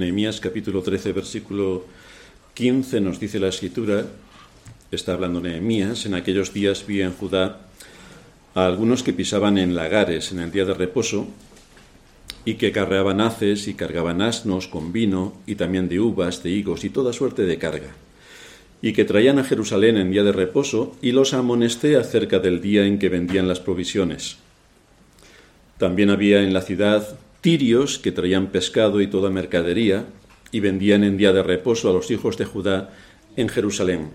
Nehemías capítulo 13, versículo 15 nos dice la escritura, está hablando Nehemías, en aquellos días vi en Judá a algunos que pisaban en lagares en el día de reposo y que carreaban haces y cargaban asnos con vino y también de uvas, de higos y toda suerte de carga, y que traían a Jerusalén en día de reposo y los amonesté acerca del día en que vendían las provisiones. También había en la ciudad tirios que traían pescado y toda mercadería y vendían en día de reposo a los hijos de Judá en Jerusalén.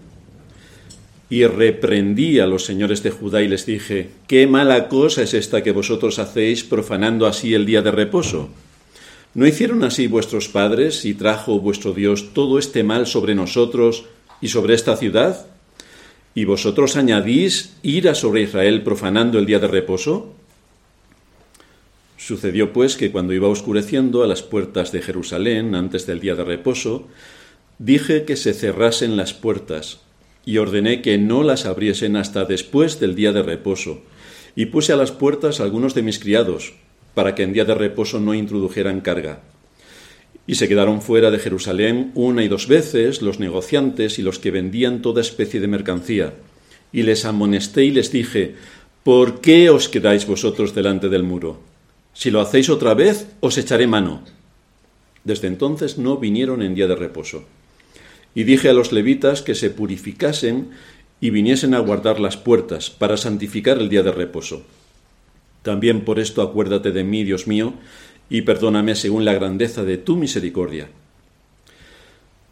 Y reprendí a los señores de Judá y les dije, ¿qué mala cosa es esta que vosotros hacéis profanando así el día de reposo? ¿No hicieron así vuestros padres y trajo vuestro Dios todo este mal sobre nosotros y sobre esta ciudad? ¿Y vosotros añadís ira sobre Israel profanando el día de reposo? Sucedió pues que cuando iba oscureciendo a las puertas de Jerusalén antes del día de reposo, dije que se cerrasen las puertas y ordené que no las abriesen hasta después del día de reposo, y puse a las puertas algunos de mis criados, para que en día de reposo no introdujeran carga. Y se quedaron fuera de Jerusalén una y dos veces los negociantes y los que vendían toda especie de mercancía. Y les amonesté y les dije, ¿por qué os quedáis vosotros delante del muro? Si lo hacéis otra vez, os echaré mano. Desde entonces no vinieron en día de reposo. Y dije a los levitas que se purificasen y viniesen a guardar las puertas para santificar el día de reposo. También por esto acuérdate de mí, Dios mío, y perdóname según la grandeza de tu misericordia.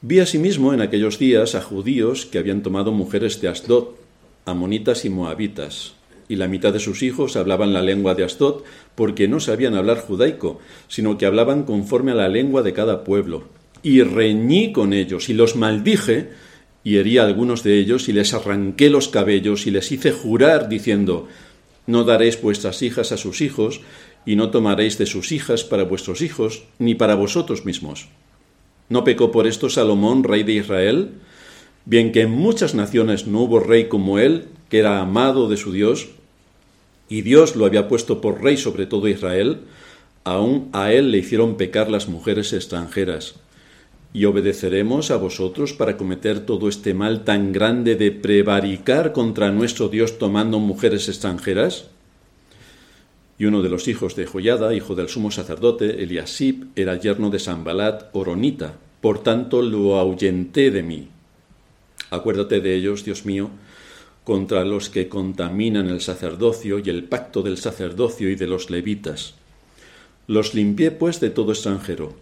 Vi asimismo en aquellos días a judíos que habían tomado mujeres de Asdod, amonitas y moabitas, y la mitad de sus hijos hablaban la lengua de Asdod porque no sabían hablar judaico, sino que hablaban conforme a la lengua de cada pueblo y reñí con ellos y los maldije y herí a algunos de ellos y les arranqué los cabellos y les hice jurar diciendo, no daréis vuestras hijas a sus hijos y no tomaréis de sus hijas para vuestros hijos ni para vosotros mismos. ¿No pecó por esto Salomón, rey de Israel? Bien que en muchas naciones no hubo rey como él, que era amado de su Dios, y Dios lo había puesto por rey sobre todo Israel, aún a él le hicieron pecar las mujeres extranjeras y obedeceremos a vosotros para cometer todo este mal tan grande de prevaricar contra nuestro Dios tomando mujeres extranjeras? Y uno de los hijos de Joyada, hijo del sumo sacerdote, Eliasib, era yerno de Sambalat, Oronita, por tanto lo ahuyenté de mí. Acuérdate de ellos, Dios mío, contra los que contaminan el sacerdocio y el pacto del sacerdocio y de los levitas. Los limpié pues de todo extranjero,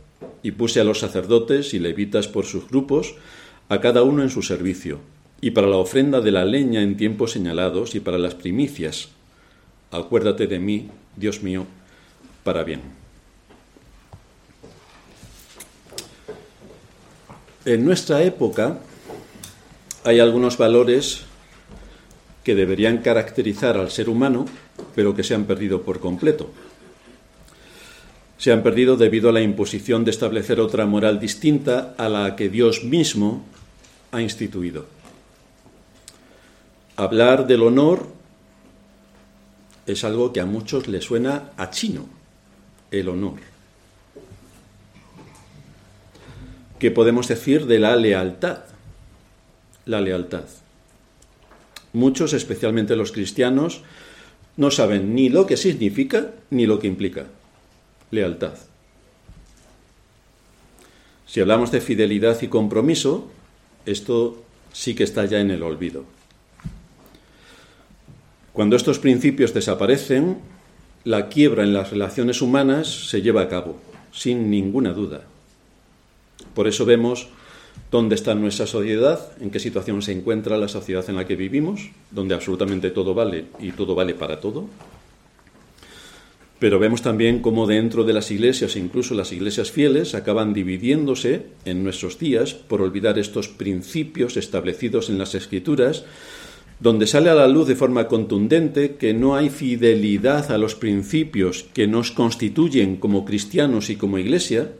y puse a los sacerdotes y levitas por sus grupos, a cada uno en su servicio, y para la ofrenda de la leña en tiempos señalados y para las primicias. Acuérdate de mí, Dios mío, para bien. En nuestra época hay algunos valores que deberían caracterizar al ser humano, pero que se han perdido por completo se han perdido debido a la imposición de establecer otra moral distinta a la que Dios mismo ha instituido. Hablar del honor es algo que a muchos le suena a chino, el honor. ¿Qué podemos decir de la lealtad? La lealtad. Muchos, especialmente los cristianos, no saben ni lo que significa ni lo que implica lealtad. Si hablamos de fidelidad y compromiso, esto sí que está ya en el olvido. Cuando estos principios desaparecen, la quiebra en las relaciones humanas se lleva a cabo, sin ninguna duda. Por eso vemos dónde está nuestra sociedad, en qué situación se encuentra la sociedad en la que vivimos, donde absolutamente todo vale y todo vale para todo, pero vemos también cómo dentro de las iglesias, incluso las iglesias fieles, acaban dividiéndose en nuestros días por olvidar estos principios establecidos en las escrituras, donde sale a la luz de forma contundente que no hay fidelidad a los principios que nos constituyen como cristianos y como iglesia,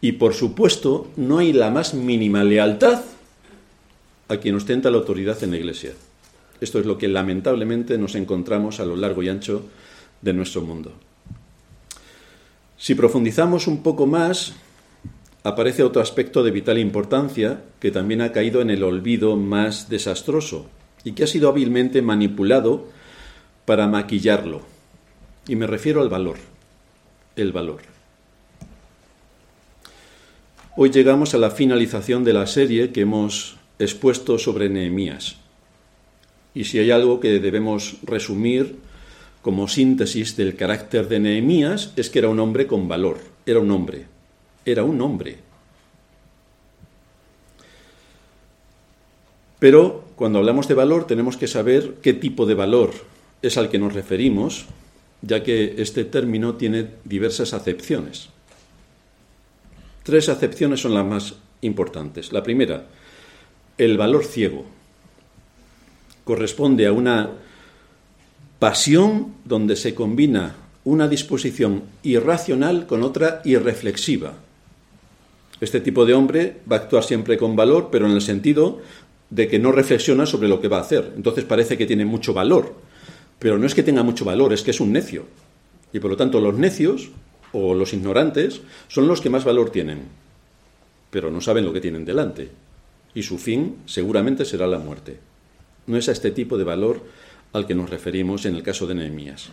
y por supuesto no hay la más mínima lealtad a quien ostenta la autoridad en la iglesia. Esto es lo que lamentablemente nos encontramos a lo largo y ancho de nuestro mundo. Si profundizamos un poco más, aparece otro aspecto de vital importancia que también ha caído en el olvido más desastroso y que ha sido hábilmente manipulado para maquillarlo. Y me refiero al valor. El valor. Hoy llegamos a la finalización de la serie que hemos expuesto sobre Nehemías. Y si hay algo que debemos resumir como síntesis del carácter de Nehemías es que era un hombre con valor, era un hombre, era un hombre. Pero cuando hablamos de valor tenemos que saber qué tipo de valor es al que nos referimos, ya que este término tiene diversas acepciones. Tres acepciones son las más importantes. La primera, el valor ciego. Corresponde a una pasión donde se combina una disposición irracional con otra irreflexiva. Este tipo de hombre va a actuar siempre con valor, pero en el sentido de que no reflexiona sobre lo que va a hacer. Entonces parece que tiene mucho valor, pero no es que tenga mucho valor, es que es un necio. Y por lo tanto los necios o los ignorantes son los que más valor tienen, pero no saben lo que tienen delante. Y su fin seguramente será la muerte. No es a este tipo de valor al que nos referimos en el caso de Nehemías.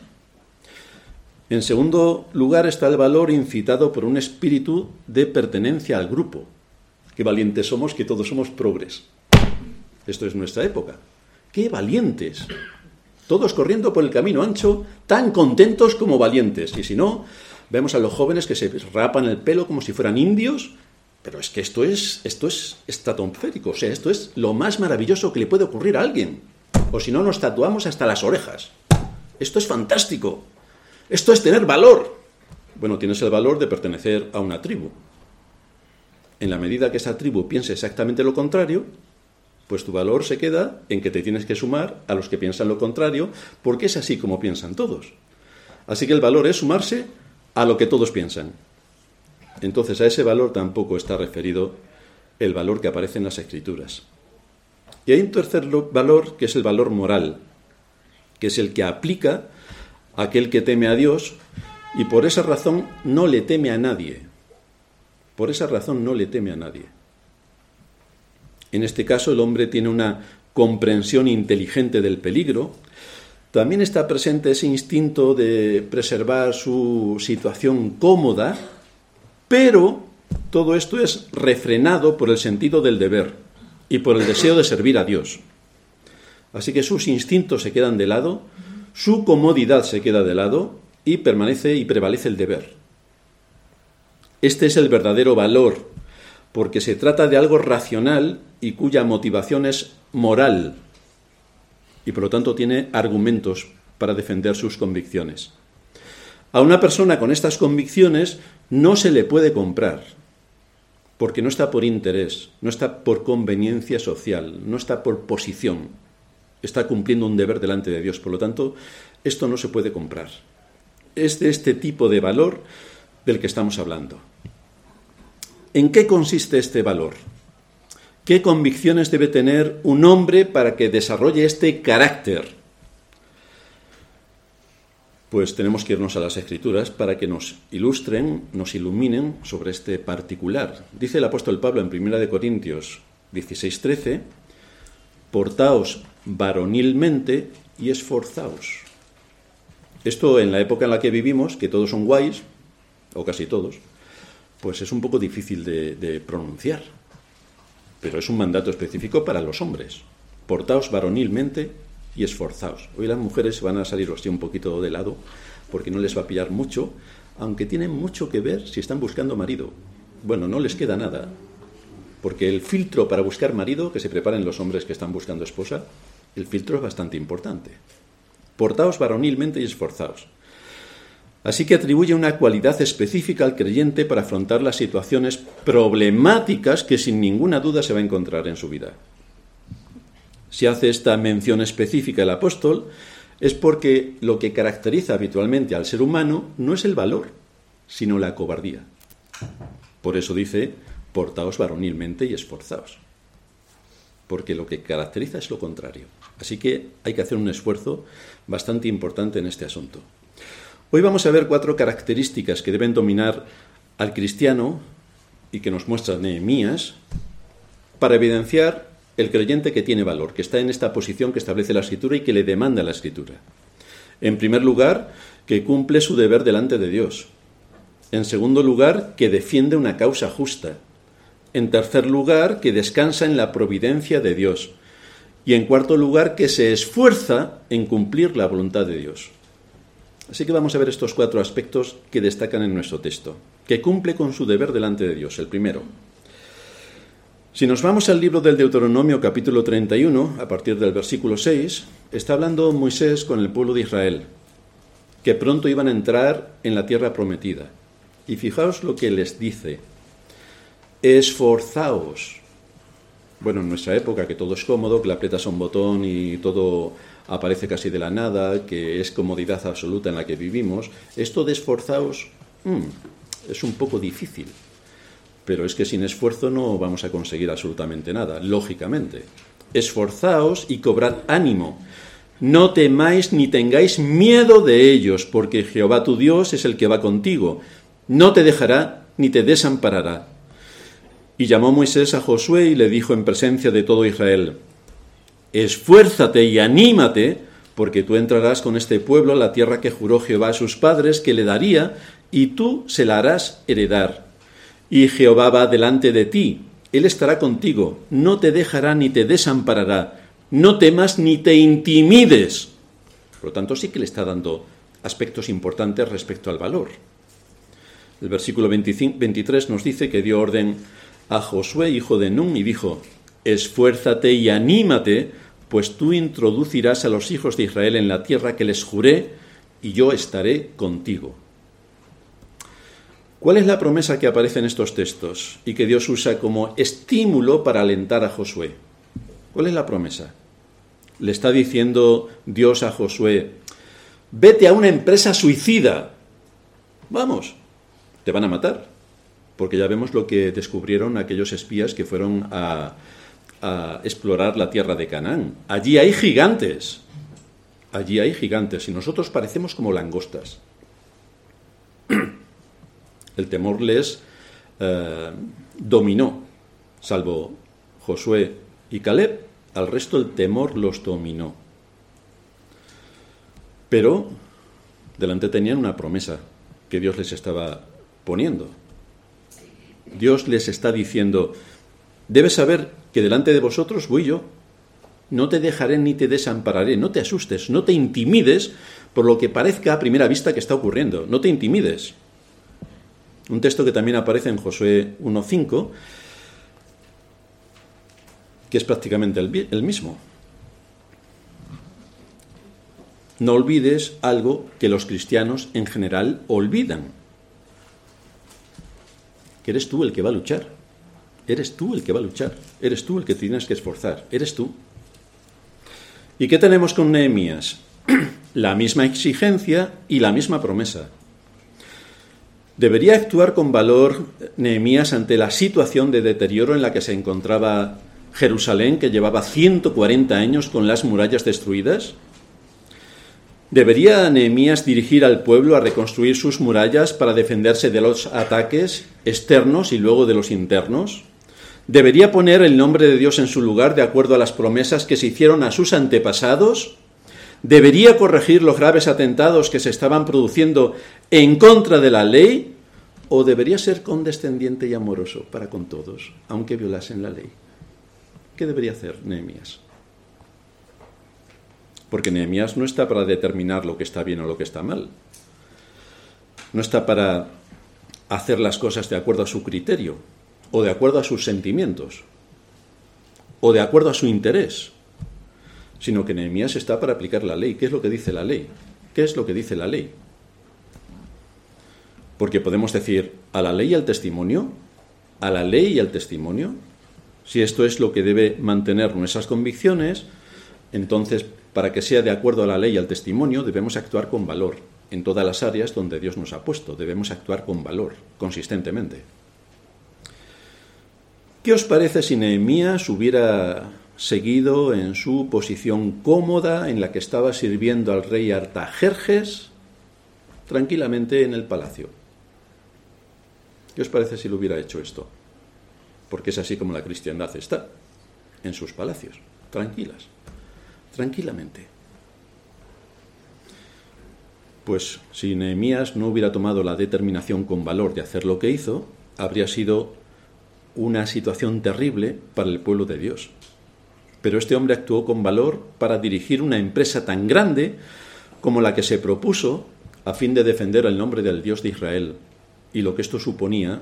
En segundo lugar está el valor incitado por un espíritu de pertenencia al grupo. Qué valientes somos, que todos somos progres. Esto es nuestra época. Qué valientes. Todos corriendo por el camino ancho, tan contentos como valientes. Y si no, vemos a los jóvenes que se rapan el pelo como si fueran indios. Pero es que esto es, esto es estratosférico. O sea, esto es lo más maravilloso que le puede ocurrir a alguien o si no nos tatuamos hasta las orejas. Esto es fantástico. Esto es tener valor. Bueno, tienes el valor de pertenecer a una tribu. En la medida que esa tribu piense exactamente lo contrario, pues tu valor se queda en que te tienes que sumar a los que piensan lo contrario, porque es así como piensan todos. Así que el valor es sumarse a lo que todos piensan. Entonces a ese valor tampoco está referido el valor que aparece en las escrituras. Y hay un tercer valor que es el valor moral, que es el que aplica a aquel que teme a Dios y por esa razón no le teme a nadie. Por esa razón no le teme a nadie. En este caso el hombre tiene una comprensión inteligente del peligro, también está presente ese instinto de preservar su situación cómoda, pero todo esto es refrenado por el sentido del deber y por el deseo de servir a Dios. Así que sus instintos se quedan de lado, su comodidad se queda de lado y permanece y prevalece el deber. Este es el verdadero valor, porque se trata de algo racional y cuya motivación es moral, y por lo tanto tiene argumentos para defender sus convicciones. A una persona con estas convicciones no se le puede comprar, porque no está por interés, no está por conveniencia social, no está por posición, está cumpliendo un deber delante de Dios. Por lo tanto, esto no se puede comprar. Es de este tipo de valor del que estamos hablando. ¿En qué consiste este valor? ¿Qué convicciones debe tener un hombre para que desarrolle este carácter? pues tenemos que irnos a las escrituras para que nos ilustren, nos iluminen sobre este particular. Dice el apóstol Pablo en 1 Corintios 16:13, portaos varonilmente y esforzaos. Esto en la época en la que vivimos, que todos son guays, o casi todos, pues es un poco difícil de, de pronunciar. Pero es un mandato específico para los hombres. Portaos varonilmente y esforzaos. Hoy las mujeres van a salir así un poquito de lado porque no les va a pillar mucho, aunque tienen mucho que ver si están buscando marido. Bueno, no les queda nada, porque el filtro para buscar marido que se preparen los hombres que están buscando esposa, el filtro es bastante importante. Portaos varonilmente y esforzaos. Así que atribuye una cualidad específica al creyente para afrontar las situaciones problemáticas que sin ninguna duda se va a encontrar en su vida. Si hace esta mención específica el apóstol, es porque lo que caracteriza habitualmente al ser humano no es el valor, sino la cobardía. Por eso dice, portaos varonilmente y esforzaos. Porque lo que caracteriza es lo contrario. Así que hay que hacer un esfuerzo bastante importante en este asunto. Hoy vamos a ver cuatro características que deben dominar al cristiano y que nos muestra Nehemías para evidenciar el creyente que tiene valor, que está en esta posición que establece la escritura y que le demanda la escritura. En primer lugar, que cumple su deber delante de Dios. En segundo lugar, que defiende una causa justa. En tercer lugar, que descansa en la providencia de Dios. Y en cuarto lugar, que se esfuerza en cumplir la voluntad de Dios. Así que vamos a ver estos cuatro aspectos que destacan en nuestro texto. Que cumple con su deber delante de Dios, el primero. Si nos vamos al libro del Deuteronomio capítulo 31, a partir del versículo 6, está hablando Moisés con el pueblo de Israel, que pronto iban a entrar en la tierra prometida. Y fijaos lo que les dice. Esforzaos. Bueno, en nuestra época, que todo es cómodo, que la aprietas a un botón y todo aparece casi de la nada, que es comodidad absoluta en la que vivimos, esto de esforzaos mm, es un poco difícil. Pero es que sin esfuerzo no vamos a conseguir absolutamente nada, lógicamente. Esforzaos y cobrad ánimo. No temáis ni tengáis miedo de ellos, porque Jehová tu Dios es el que va contigo. No te dejará ni te desamparará. Y llamó Moisés a Josué y le dijo en presencia de todo Israel, esfuérzate y anímate, porque tú entrarás con este pueblo a la tierra que juró Jehová a sus padres que le daría, y tú se la harás heredar. Y Jehová va delante de ti, Él estará contigo, no te dejará ni te desamparará, no temas ni te intimides. Por lo tanto, sí que le está dando aspectos importantes respecto al valor. El versículo 23 nos dice que dio orden a Josué, hijo de Nun, y dijo, esfuérzate y anímate, pues tú introducirás a los hijos de Israel en la tierra que les juré, y yo estaré contigo. ¿Cuál es la promesa que aparece en estos textos y que Dios usa como estímulo para alentar a Josué? ¿Cuál es la promesa? Le está diciendo Dios a Josué, vete a una empresa suicida. Vamos, te van a matar. Porque ya vemos lo que descubrieron aquellos espías que fueron a, a explorar la tierra de Canaán. Allí hay gigantes. Allí hay gigantes y nosotros parecemos como langostas. El temor les eh, dominó, salvo Josué y Caleb, al resto el temor los dominó. Pero delante tenían una promesa que Dios les estaba poniendo. Dios les está diciendo, debes saber que delante de vosotros voy yo, no te dejaré ni te desampararé, no te asustes, no te intimides por lo que parezca a primera vista que está ocurriendo, no te intimides. Un texto que también aparece en Josué 1.5, que es prácticamente el, mismo. No olvides algo que los cristianos en general olvidan, que eres tú el que va a luchar. Eres tú el que va a luchar. Eres tú el que tienes que esforzar. Eres tú. ¿Y qué tenemos con Nehemías? La misma exigencia y la misma promesa. ¿Debería actuar con valor Nehemías ante la situación de deterioro en la que se encontraba Jerusalén, que llevaba 140 años con las murallas destruidas? ¿Debería Nehemías dirigir al pueblo a reconstruir sus murallas para defenderse de los ataques externos y luego de los internos? ¿Debería poner el nombre de Dios en su lugar de acuerdo a las promesas que se hicieron a sus antepasados? ¿Debería corregir los graves atentados que se estaban produciendo en contra de la ley? ¿O debería ser condescendiente y amoroso para con todos, aunque violasen la ley? ¿Qué debería hacer Nehemías? Porque Nehemías no está para determinar lo que está bien o lo que está mal. No está para hacer las cosas de acuerdo a su criterio, o de acuerdo a sus sentimientos, o de acuerdo a su interés sino que Nehemías está para aplicar la ley. ¿Qué es lo que dice la ley? ¿Qué es lo que dice la ley? Porque podemos decir a la ley y al testimonio, a la ley y al testimonio. Si esto es lo que debe mantener nuestras convicciones, entonces, para que sea de acuerdo a la ley y al testimonio, debemos actuar con valor en todas las áreas donde Dios nos ha puesto. Debemos actuar con valor, consistentemente. ¿Qué os parece si Nehemías hubiera seguido en su posición cómoda en la que estaba sirviendo al rey Artajerjes tranquilamente en el palacio. ¿Qué os parece si lo hubiera hecho esto? porque es así como la cristiandad está, en sus palacios, tranquilas, tranquilamente. Pues si Nehemías no hubiera tomado la determinación con valor de hacer lo que hizo, habría sido una situación terrible para el pueblo de Dios. Pero este hombre actuó con valor para dirigir una empresa tan grande como la que se propuso a fin de defender el nombre del Dios de Israel y lo que esto suponía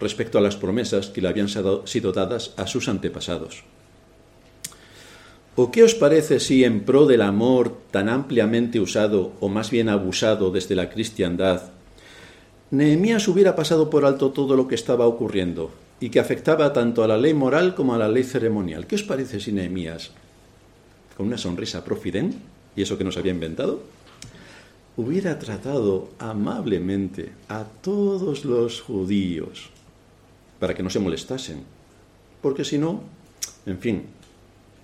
respecto a las promesas que le habían sido dadas a sus antepasados. ¿O qué os parece si en pro del amor tan ampliamente usado o más bien abusado desde la cristiandad, Nehemías hubiera pasado por alto todo lo que estaba ocurriendo y que afectaba tanto a la ley moral como a la ley ceremonial? ¿Qué os parece si Nehemías, con una sonrisa profiden, y eso que nos había inventado, hubiera tratado amablemente a todos los judíos para que no se molestasen. Porque si no, en fin,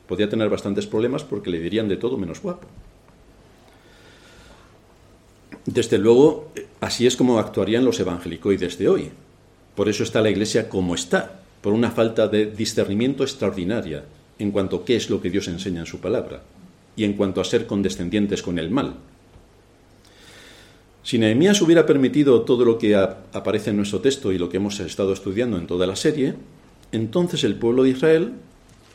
podía tener bastantes problemas porque le dirían de todo menos guapo. Desde luego, así es como actuarían los evangelicoides de hoy. Por eso está la Iglesia como está, por una falta de discernimiento extraordinaria en cuanto a qué es lo que Dios enseña en su palabra y en cuanto a ser condescendientes con el mal. Si Nehemías hubiera permitido todo lo que aparece en nuestro texto y lo que hemos estado estudiando en toda la serie, entonces el pueblo de Israel,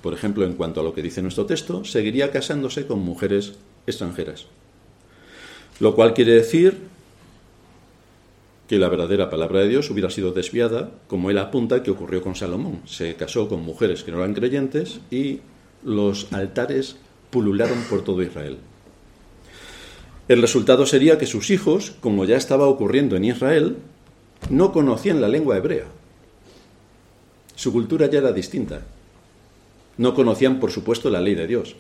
por ejemplo, en cuanto a lo que dice nuestro texto, seguiría casándose con mujeres extranjeras. Lo cual quiere decir que la verdadera palabra de Dios hubiera sido desviada, como él apunta que ocurrió con Salomón. Se casó con mujeres que no eran creyentes y los altares pulularon por todo Israel. El resultado sería que sus hijos, como ya estaba ocurriendo en Israel, no conocían la lengua hebrea. Su cultura ya era distinta. No conocían, por supuesto, la ley de Dios.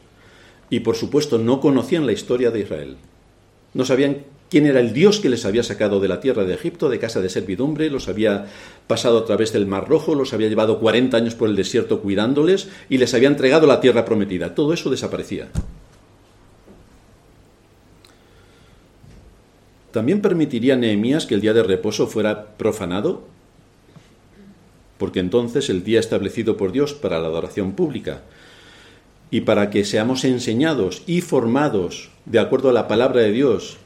Y, por supuesto, no conocían la historia de Israel. No sabían quién era el Dios que les había sacado de la tierra de Egipto, de casa de servidumbre, los había pasado a través del Mar Rojo, los había llevado 40 años por el desierto cuidándoles y les había entregado la tierra prometida. Todo eso desaparecía. ¿También permitiría Nehemías que el día de reposo fuera profanado? Porque entonces el día establecido por Dios para la adoración pública y para que seamos enseñados y formados de acuerdo a la palabra de Dios,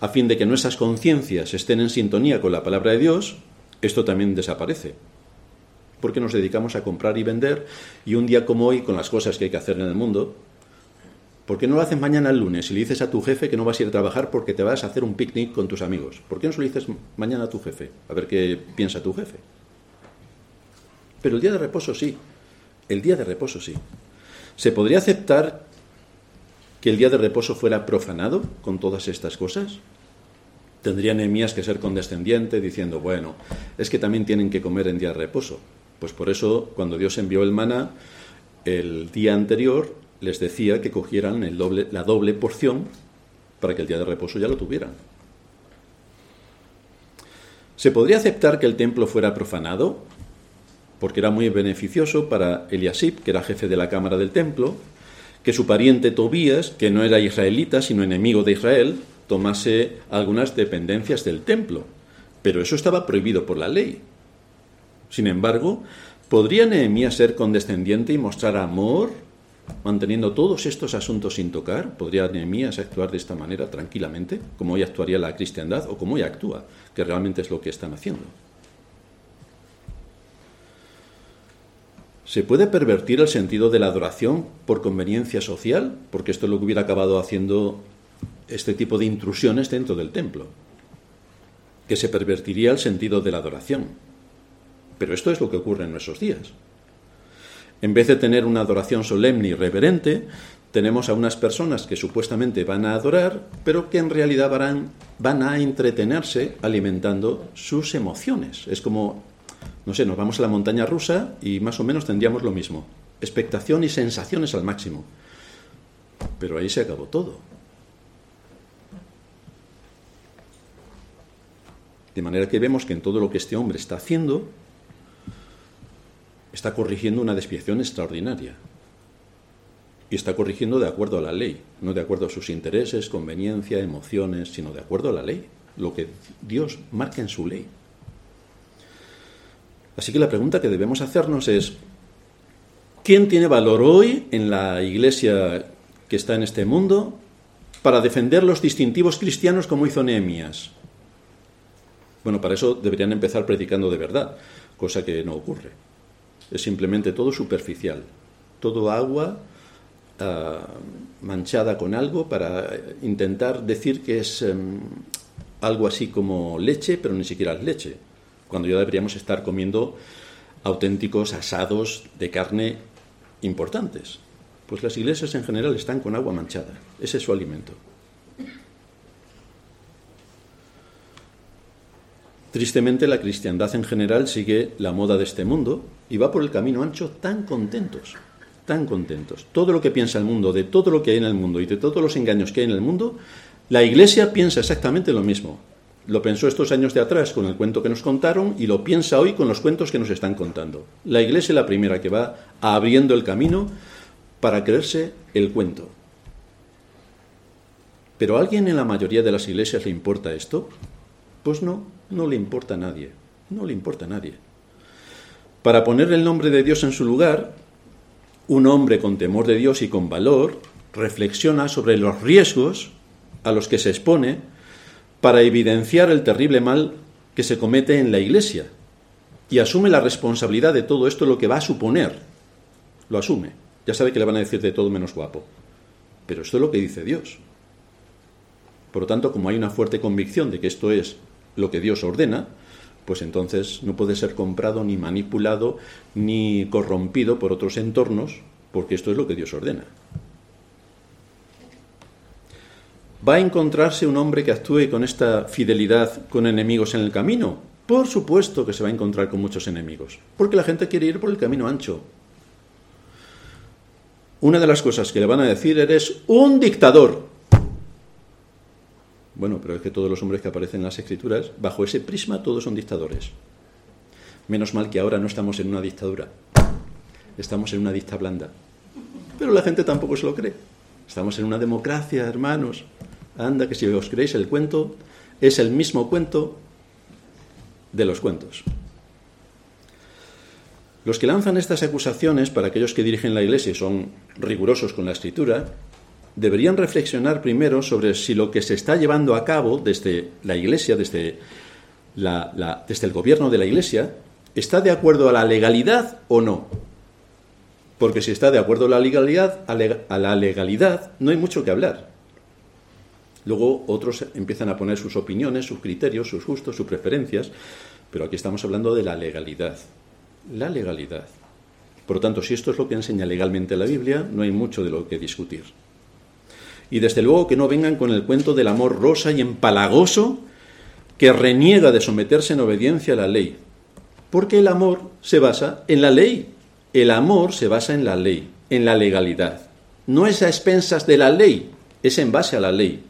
a fin de que nuestras conciencias estén en sintonía con la palabra de Dios, esto también desaparece. Porque nos dedicamos a comprar y vender y un día como hoy, con las cosas que hay que hacer en el mundo, ¿Por qué no lo haces mañana el lunes y le dices a tu jefe que no vas a ir a trabajar porque te vas a hacer un picnic con tus amigos? ¿Por qué no se lo dices mañana a tu jefe? A ver qué piensa tu jefe. Pero el día de reposo sí. El día de reposo sí. ¿Se podría aceptar que el día de reposo fuera profanado con todas estas cosas? Tendría Nehemías que ser condescendiente diciendo, bueno, es que también tienen que comer en día de reposo. Pues por eso, cuando Dios envió el maná, el día anterior les decía que cogieran el doble, la doble porción para que el día de reposo ya lo tuvieran. ¿Se podría aceptar que el templo fuera profanado? Porque era muy beneficioso para Eliasib, que era jefe de la cámara del templo, que su pariente Tobías, que no era israelita, sino enemigo de Israel, tomase algunas dependencias del templo. Pero eso estaba prohibido por la ley. Sin embargo, ¿podría Nehemías ser condescendiente y mostrar amor manteniendo todos estos asuntos sin tocar, ¿podría Nehemías actuar de esta manera tranquilamente, como hoy actuaría la cristiandad o como hoy actúa, que realmente es lo que están haciendo? ¿Se puede pervertir el sentido de la adoración por conveniencia social? Porque esto es lo que hubiera acabado haciendo este tipo de intrusiones dentro del templo. Que se pervertiría el sentido de la adoración. Pero esto es lo que ocurre en nuestros días. En vez de tener una adoración solemne y reverente, tenemos a unas personas que supuestamente van a adorar, pero que en realidad van, a entretenerse alimentando sus emociones. Es como, no sé, nos vamos a la montaña rusa y más o menos tendríamos lo mismo. Expectación y sensaciones al máximo. Pero ahí se acabó todo. De manera que vemos que en todo lo que este hombre está haciendo, está corrigiendo una desviación extraordinaria. Y está corrigiendo de acuerdo a la ley, no de acuerdo a sus intereses, conveniencia, emociones, sino de acuerdo a la ley, lo que Dios marca en su ley. Así que la pregunta que debemos hacernos es, ¿quién tiene valor hoy en la iglesia que está en este mundo para defender los distintivos cristianos como hizo Nehemías? Bueno, para eso deberían empezar predicando de verdad, cosa que no ocurre. Es simplemente todo superficial, todo agua ah, manchada con algo para intentar decir que es em, algo así como leche, pero ni siquiera es leche, cuando ya deberíamos estar comiendo auténticos asados de carne importantes. Pues las iglesias en general están con agua manchada, ese es su alimento. Tristemente la cristiandad en general sigue la moda de este mundo y va por el camino ancho tan contentos, tan contentos. Todo lo que piensa el mundo, de todo lo que hay en el mundo y de todos los engaños que hay en el mundo, la Iglesia piensa exactamente lo mismo. Lo pensó estos años de atrás con el cuento que nos contaron y lo piensa hoy con los cuentos que nos están contando. La Iglesia es la primera que va abriendo el camino para creerse el cuento. ¿Pero a alguien en la mayoría de las iglesias le importa esto? Pues no, no le importa a nadie. No le importa a nadie. Para poner el nombre de Dios en su lugar, un hombre con temor de Dios y con valor reflexiona sobre los riesgos a los que se expone para evidenciar el terrible mal que se comete en la Iglesia y asume la responsabilidad de todo esto, lo que va a suponer. Lo asume. Ya sabe que le van a decir de todo menos guapo. Pero esto es lo que dice Dios. Por lo tanto, como hay una fuerte convicción de que esto es lo que Dios ordena, pues entonces no puede ser comprado ni manipulado ni corrompido por otros entornos, porque esto es lo que Dios ordena. ¿Va a encontrarse un hombre que actúe con esta fidelidad con enemigos en el camino? Por supuesto que se va a encontrar con muchos enemigos, porque la gente quiere ir por el camino ancho. Una de las cosas que le van a decir eres un dictador. Bueno, pero es que todos los hombres que aparecen en las escrituras, bajo ese prisma, todos son dictadores. Menos mal que ahora no estamos en una dictadura, estamos en una dicta blanda. Pero la gente tampoco se lo cree. Estamos en una democracia, hermanos. Anda, que si os creéis el cuento, es el mismo cuento de los cuentos. Los que lanzan estas acusaciones para aquellos que dirigen la Iglesia y son rigurosos con la escritura, deberían reflexionar primero sobre si lo que se está llevando a cabo desde la Iglesia, desde, desde el gobierno de la Iglesia, está de acuerdo a la legalidad o no. Porque si está de acuerdo a la legalidad, a la legalidad no hay mucho que hablar. Luego otros empiezan a poner sus opiniones, sus criterios, sus gustos, sus preferencias, pero aquí estamos hablando de la legalidad. La legalidad. Por lo tanto, si esto es lo que enseña legalmente la Biblia, no hay mucho de lo que discutir. Y desde luego que no vengan con el cuento del amor rosa y empalagoso que reniega de someterse en obediencia a la ley. Porque el amor se basa en la ley. El amor se basa en la ley, en la legalidad. No es a expensas de la ley, es en base a la ley.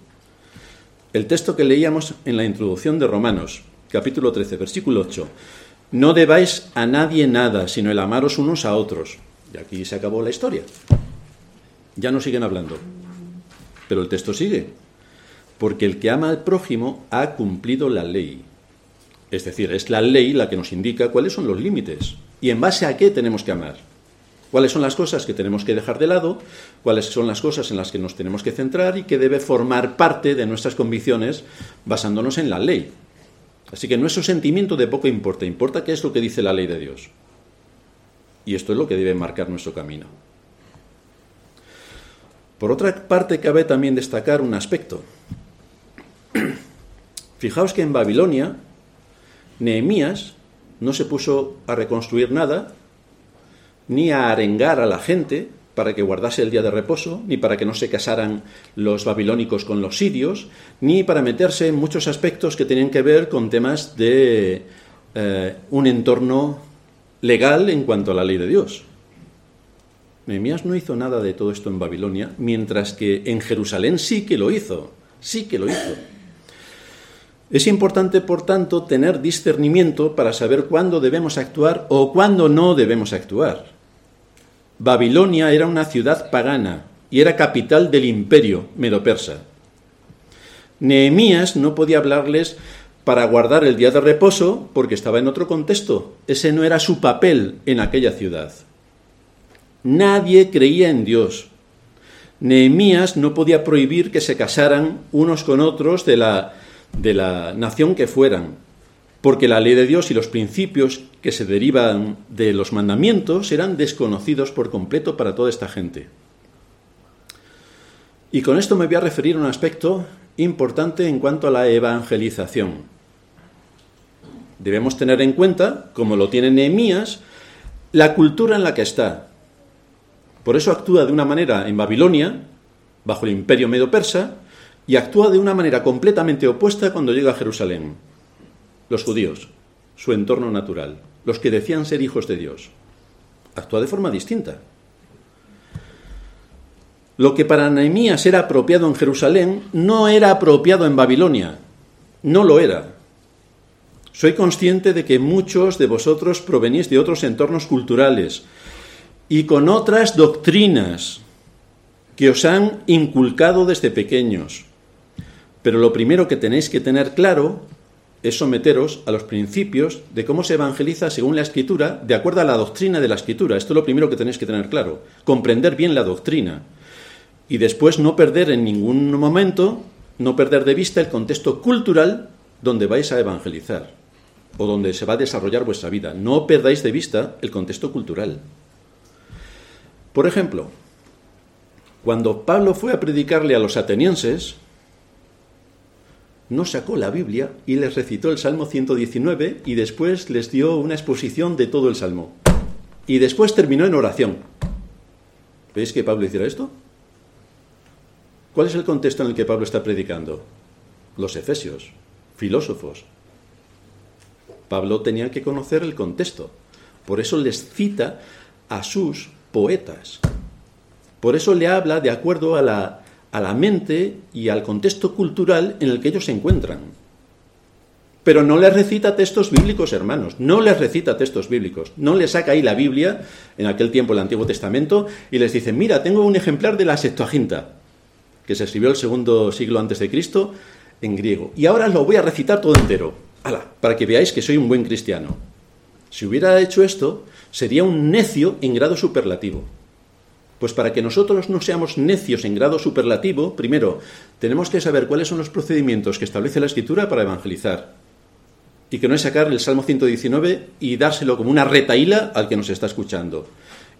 El texto que leíamos en la introducción de Romanos, capítulo 13, versículo 8. No debáis a nadie nada, sino el amaros unos a otros. Y aquí se acabó la historia. Ya no siguen hablando. Pero el texto sigue. Porque el que ama al prójimo ha cumplido la ley. Es decir, es la ley la que nos indica cuáles son los límites y en base a qué tenemos que amar cuáles son las cosas que tenemos que dejar de lado, cuáles son las cosas en las que nos tenemos que centrar y que debe formar parte de nuestras convicciones basándonos en la ley. Así que nuestro sentimiento de poco importa, importa qué es lo que dice la ley de Dios. Y esto es lo que debe marcar nuestro camino. Por otra parte, cabe también destacar un aspecto. Fijaos que en Babilonia, Nehemías no se puso a reconstruir nada, ni a arengar a la gente para que guardase el día de reposo, ni para que no se casaran los babilónicos con los sirios, ni para meterse en muchos aspectos que tenían que ver con temas de eh, un entorno legal en cuanto a la ley de Dios. Nehemías no hizo nada de todo esto en Babilonia, mientras que en Jerusalén sí que lo hizo, sí que lo hizo. Es importante, por tanto, tener discernimiento para saber cuándo debemos actuar o cuándo no debemos actuar. Babilonia era una ciudad pagana y era capital del imperio medo-persa. Nehemías no podía hablarles para guardar el día de reposo porque estaba en otro contexto. Ese no era su papel en aquella ciudad. Nadie creía en Dios. Nehemías no podía prohibir que se casaran unos con otros de la, de la nación que fueran, porque la ley de Dios y los principios que se derivan de los mandamientos eran desconocidos por completo para toda esta gente. Y con esto me voy a referir a un aspecto importante en cuanto a la evangelización. Debemos tener en cuenta, como lo tiene Nehemías, la cultura en la que está. Por eso actúa de una manera en Babilonia, bajo el imperio medo-persa, y actúa de una manera completamente opuesta cuando llega a Jerusalén. Los judíos, su entorno natural, los que decían ser hijos de Dios. Actúa de forma distinta. Lo que para Nehemías era apropiado en Jerusalén no era apropiado en Babilonia. No lo era. Soy consciente de que muchos de vosotros provenís de otros entornos culturales y con otras doctrinas que os han inculcado desde pequeños. Pero lo primero que tenéis que tener claro es someteros a los principios de cómo se evangeliza según la escritura, de acuerdo a la doctrina de la escritura. Esto es lo primero que tenéis que tener claro, comprender bien la doctrina y después no perder en ningún momento, no perder de vista el contexto cultural donde vais a evangelizar o donde se va a desarrollar vuestra vida. No perdáis de vista el contexto cultural. Por ejemplo, cuando Pablo fue a predicarle a los atenienses, no sacó la Biblia y les recitó el Salmo 119 y después les dio una exposición de todo el Salmo. Y después terminó en oración. ¿Veis que Pablo hiciera esto? ¿Cuál es el contexto en el que Pablo está predicando? Los efesios, filósofos. Pablo tenía que conocer el contexto. Por eso les cita a sus poetas. Por eso le habla de acuerdo a la, a la mente y al contexto cultural en el que ellos se encuentran. Pero no les recita textos bíblicos, hermanos, no les recita textos bíblicos, no les saca ahí la Biblia, en aquel tiempo el Antiguo Testamento, y les dice, mira, tengo un ejemplar de la Septuaginta que se escribió el segundo siglo antes de Cristo en griego. Y ahora lo voy a recitar todo entero, para que veáis que soy un buen cristiano. Si hubiera hecho esto, sería un necio en grado superlativo. Pues para que nosotros no seamos necios en grado superlativo, primero, tenemos que saber cuáles son los procedimientos que establece la Escritura para evangelizar. Y que no es sacar el Salmo 119 y dárselo como una retaíla al que nos está escuchando.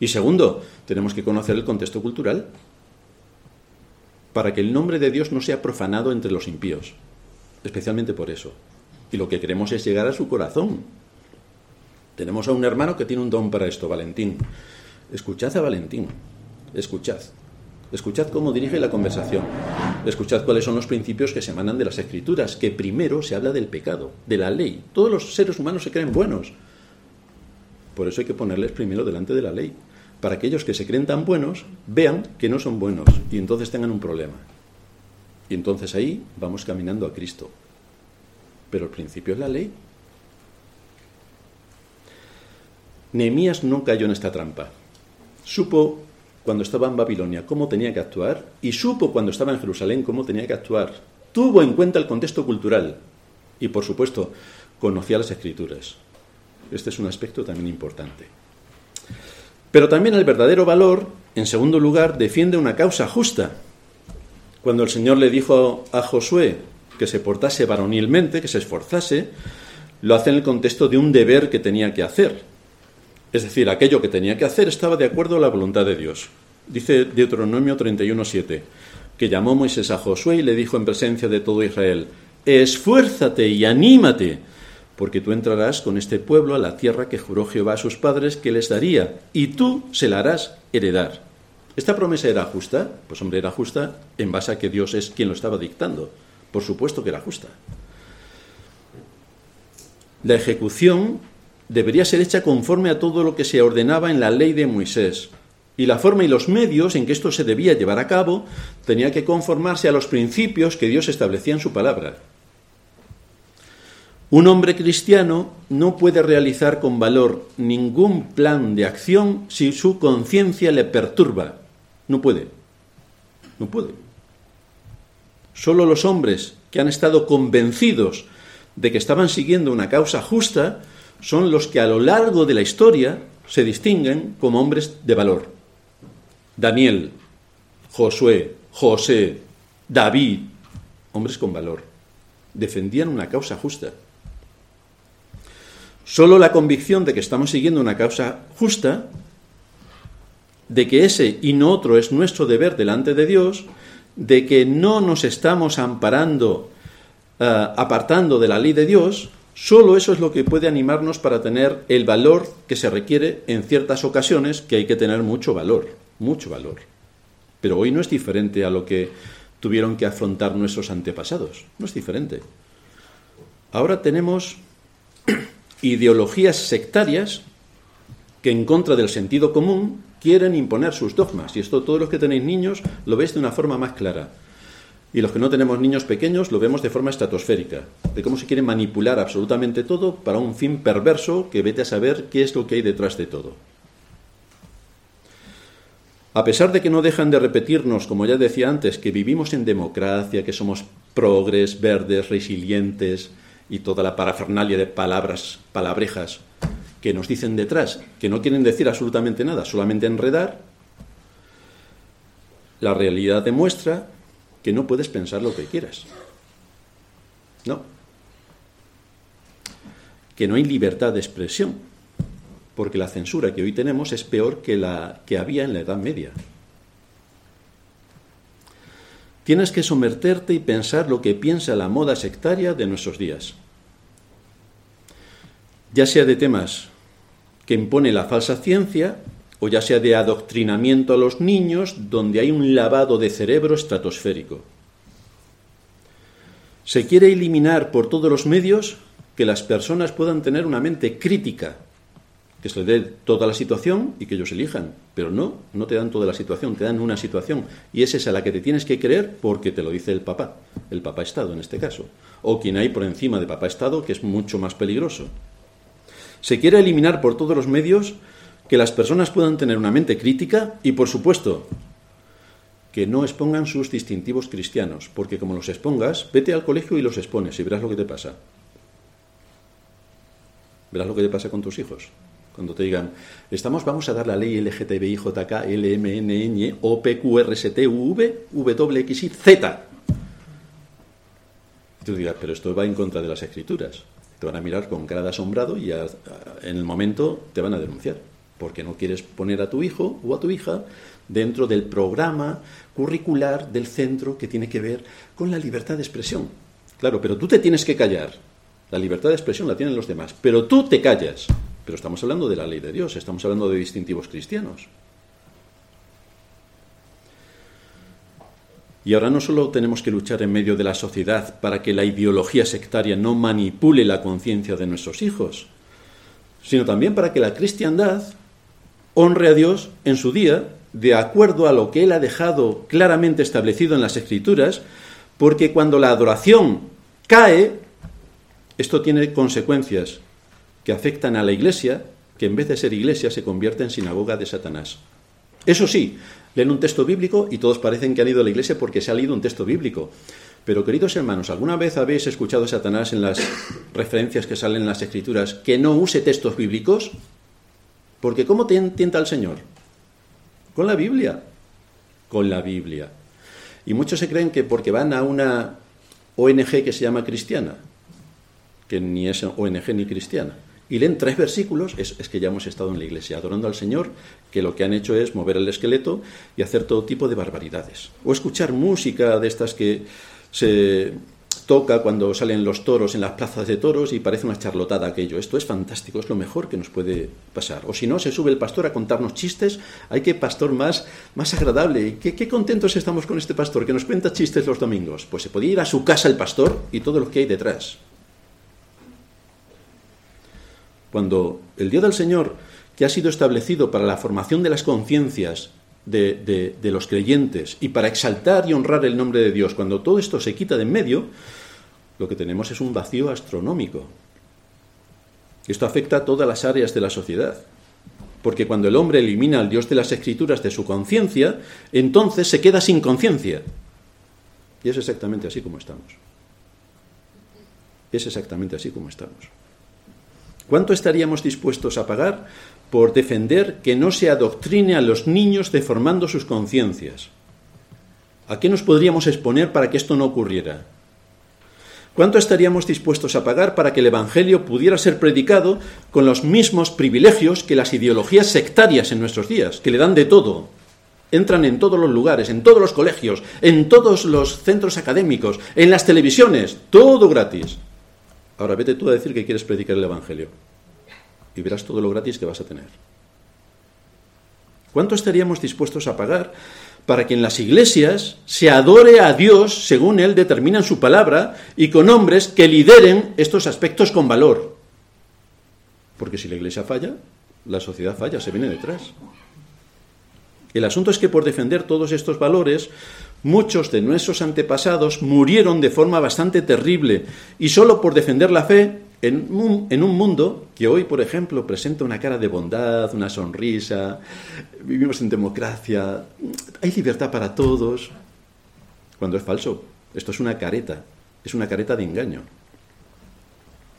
Y segundo, tenemos que conocer el contexto cultural para que el nombre de Dios no sea profanado entre los impíos, especialmente por eso. Y lo que queremos es llegar a su corazón. Tenemos a un hermano que tiene un don para esto, Valentín. Escuchad a Valentín, escuchad. Escuchad cómo dirige la conversación. Escuchad cuáles son los principios que se emanan de las escrituras, que primero se habla del pecado, de la ley. Todos los seres humanos se creen buenos. Por eso hay que ponerles primero delante de la ley para aquellos que se creen tan buenos vean que no son buenos y entonces tengan un problema. Y entonces ahí vamos caminando a Cristo. Pero el principio es la ley. Nehemías no cayó en esta trampa. Supo cuando estaba en Babilonia cómo tenía que actuar y supo cuando estaba en Jerusalén cómo tenía que actuar. Tuvo en cuenta el contexto cultural y, por supuesto, conocía las escrituras. Este es un aspecto también importante. Pero también el verdadero valor, en segundo lugar, defiende una causa justa. Cuando el Señor le dijo a Josué que se portase varonilmente, que se esforzase, lo hace en el contexto de un deber que tenía que hacer. Es decir, aquello que tenía que hacer estaba de acuerdo a la voluntad de Dios. Dice Deuteronomio 31.7, que llamó Moisés a Josué y le dijo en presencia de todo Israel, esfuérzate y anímate porque tú entrarás con este pueblo a la tierra que juró Jehová a sus padres que les daría, y tú se la harás heredar. ¿Esta promesa era justa? Pues hombre, era justa en base a que Dios es quien lo estaba dictando. Por supuesto que era justa. La ejecución debería ser hecha conforme a todo lo que se ordenaba en la ley de Moisés. Y la forma y los medios en que esto se debía llevar a cabo tenía que conformarse a los principios que Dios establecía en su palabra. Un hombre cristiano no puede realizar con valor ningún plan de acción si su conciencia le perturba. No puede. No puede. Solo los hombres que han estado convencidos de que estaban siguiendo una causa justa son los que a lo largo de la historia se distinguen como hombres de valor. Daniel, Josué, José, David, hombres con valor, defendían una causa justa. Solo la convicción de que estamos siguiendo una causa justa, de que ese y no otro es nuestro deber delante de Dios, de que no nos estamos amparando, eh, apartando de la ley de Dios, solo eso es lo que puede animarnos para tener el valor que se requiere en ciertas ocasiones, que hay que tener mucho valor, mucho valor. Pero hoy no es diferente a lo que tuvieron que afrontar nuestros antepasados, no es diferente. Ahora tenemos ideologías sectarias que en contra del sentido común quieren imponer sus dogmas. Y esto todos los que tenéis niños lo veis de una forma más clara. Y los que no tenemos niños pequeños lo vemos de forma estratosférica, de cómo se quiere manipular absolutamente todo para un fin perverso que vete a saber qué es lo que hay detrás de todo. A pesar de que no dejan de repetirnos, como ya decía antes, que vivimos en democracia, que somos progres, verdes, resilientes y toda la parafernalia de palabras, palabrejas, que nos dicen detrás, que no quieren decir absolutamente nada, solamente enredar, la realidad demuestra que no puedes pensar lo que quieras. No. Que no hay libertad de expresión, porque la censura que hoy tenemos es peor que la que había en la Edad Media. Tienes que someterte y pensar lo que piensa la moda sectaria de nuestros días ya sea de temas que impone la falsa ciencia, o ya sea de adoctrinamiento a los niños, donde hay un lavado de cerebro estratosférico. Se quiere eliminar por todos los medios que las personas puedan tener una mente crítica, que se les dé toda la situación y que ellos elijan. Pero no, no te dan toda la situación, te dan una situación. Y es esa la que te tienes que creer porque te lo dice el papá, el papá Estado en este caso. O quien hay por encima de papá Estado, que es mucho más peligroso. Se quiere eliminar por todos los medios que las personas puedan tener una mente crítica y, por supuesto, que no expongan sus distintivos cristianos, porque como los expongas, vete al colegio y los expones y verás lo que te pasa. Verás lo que te pasa con tus hijos. Cuando te digan, estamos, vamos a dar la ley LGTBI, JK, LMNN, OPQRST, V, WXY, Z. Y tú dirás, pero esto va en contra de las escrituras. Te van a mirar con cara asombrado y en el momento te van a denunciar, porque no quieres poner a tu hijo o a tu hija dentro del programa curricular del centro que tiene que ver con la libertad de expresión. Claro, pero tú te tienes que callar. La libertad de expresión la tienen los demás, pero tú te callas. Pero estamos hablando de la ley de Dios, estamos hablando de distintivos cristianos. Y ahora no solo tenemos que luchar en medio de la sociedad para que la ideología sectaria no manipule la conciencia de nuestros hijos, sino también para que la cristiandad honre a Dios en su día de acuerdo a lo que Él ha dejado claramente establecido en las Escrituras, porque cuando la adoración cae, esto tiene consecuencias que afectan a la iglesia, que en vez de ser iglesia se convierte en sinagoga de Satanás. Eso sí, leen un texto bíblico y todos parecen que han ido a la iglesia porque se ha leído un texto bíblico. Pero queridos hermanos, ¿alguna vez habéis escuchado a Satanás en las referencias que salen en las escrituras que no use textos bíblicos? Porque ¿cómo tienta el Señor? Con la Biblia. Con la Biblia. Y muchos se creen que porque van a una ONG que se llama cristiana, que ni es ONG ni cristiana, y leen tres versículos, es, que ya hemos estado en la iglesia adorando al Señor, que lo que han hecho es mover el esqueleto y hacer todo tipo de barbaridades. O escuchar música de estas que se toca cuando salen los toros en las plazas de toros y parece una charlotada aquello. Esto es fantástico, es lo mejor que nos puede pasar. O si no, se sube el pastor a contarnos chistes. Hay que pastor más, más agradable. ¿Qué, qué contentos estamos con este pastor que nos cuenta chistes los domingos. Pues se podía ir a su casa el pastor y todo lo que hay detrás. Cuando el día del Señor, que ha sido establecido para la formación de las conciencias de, los creyentes y para exaltar y honrar el nombre de Dios, cuando todo esto se quita de en medio, lo que tenemos es un vacío astronómico. Esto afecta a todas las áreas de la sociedad. Porque cuando el hombre elimina al Dios de las Escrituras de su conciencia, entonces se queda sin conciencia. Y es exactamente así como estamos. es exactamente así como estamos. ¿Cuánto estaríamos dispuestos a pagar por defender que no se adoctrine a los niños deformando sus conciencias? ¿A qué nos podríamos exponer para que esto no ocurriera? ¿Cuánto estaríamos dispuestos a pagar para que el Evangelio pudiera ser predicado con los mismos privilegios que las ideologías sectarias en nuestros días, que le dan de todo? Entran en todos los lugares, en todos los colegios, en todos los centros académicos, en las televisiones, todo gratis. Ahora vete tú a decir que quieres predicar el Evangelio y verás todo lo gratis que vas a tener. ¿Cuánto estaríamos dispuestos a pagar para que en las iglesias se adore a Dios según Él determina en su palabra y con hombres que lideren estos aspectos con valor? Porque si la iglesia falla, la sociedad falla, se viene detrás. El asunto es que por defender todos estos valores, muchos de nuestros antepasados murieron de forma bastante terrible y solo por defender la fe en un, mundo que hoy, por ejemplo, presenta una cara de bondad, una sonrisa, vivimos en democracia, hay libertad para todos, cuando es falso. Esto es una careta, es una careta de engaño.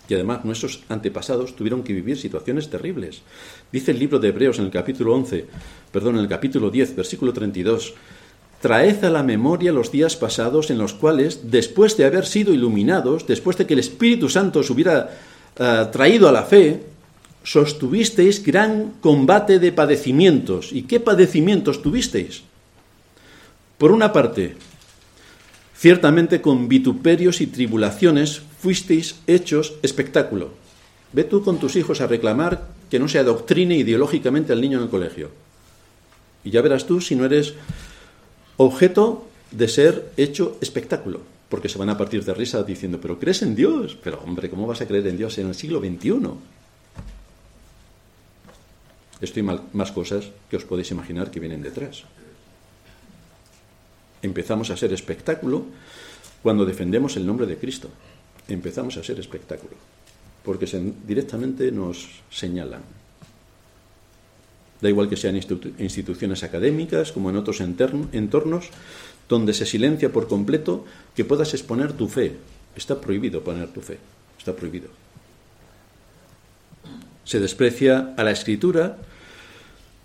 Y además nuestros antepasados tuvieron que vivir situaciones terribles. Dice el libro de Hebreos en el capítulo 11, perdón, en el capítulo 10, versículo 32, Traed a la memoria los días pasados en los cuales, después de haber sido iluminados, después de que el Espíritu Santo os hubiera uh, traído a la fe, sostuvisteis gran combate de padecimientos. ¿Y qué padecimientos tuvisteis? Por una parte, ciertamente con vituperios y tribulaciones fuisteis hechos espectáculo. Ve tú con tus hijos a reclamar que no se adoctrine ideológicamente al niño en el colegio. Y ya verás tú si no eres objeto de ser hecho espectáculo, porque se van a partir de risa diciendo, pero crees en Dios, pero hombre, ¿cómo vas a creer en Dios en el siglo XXI? Esto y más cosas que os podéis imaginar que vienen detrás. Empezamos a ser espectáculo cuando defendemos el nombre de Cristo empezamos a ser espectáculo, porque directamente nos señalan. Da igual que sean instituciones académicas como en otros entornos, donde se silencia por completo que puedas exponer tu fe. Está prohibido poner tu fe, está prohibido. Se desprecia a la escritura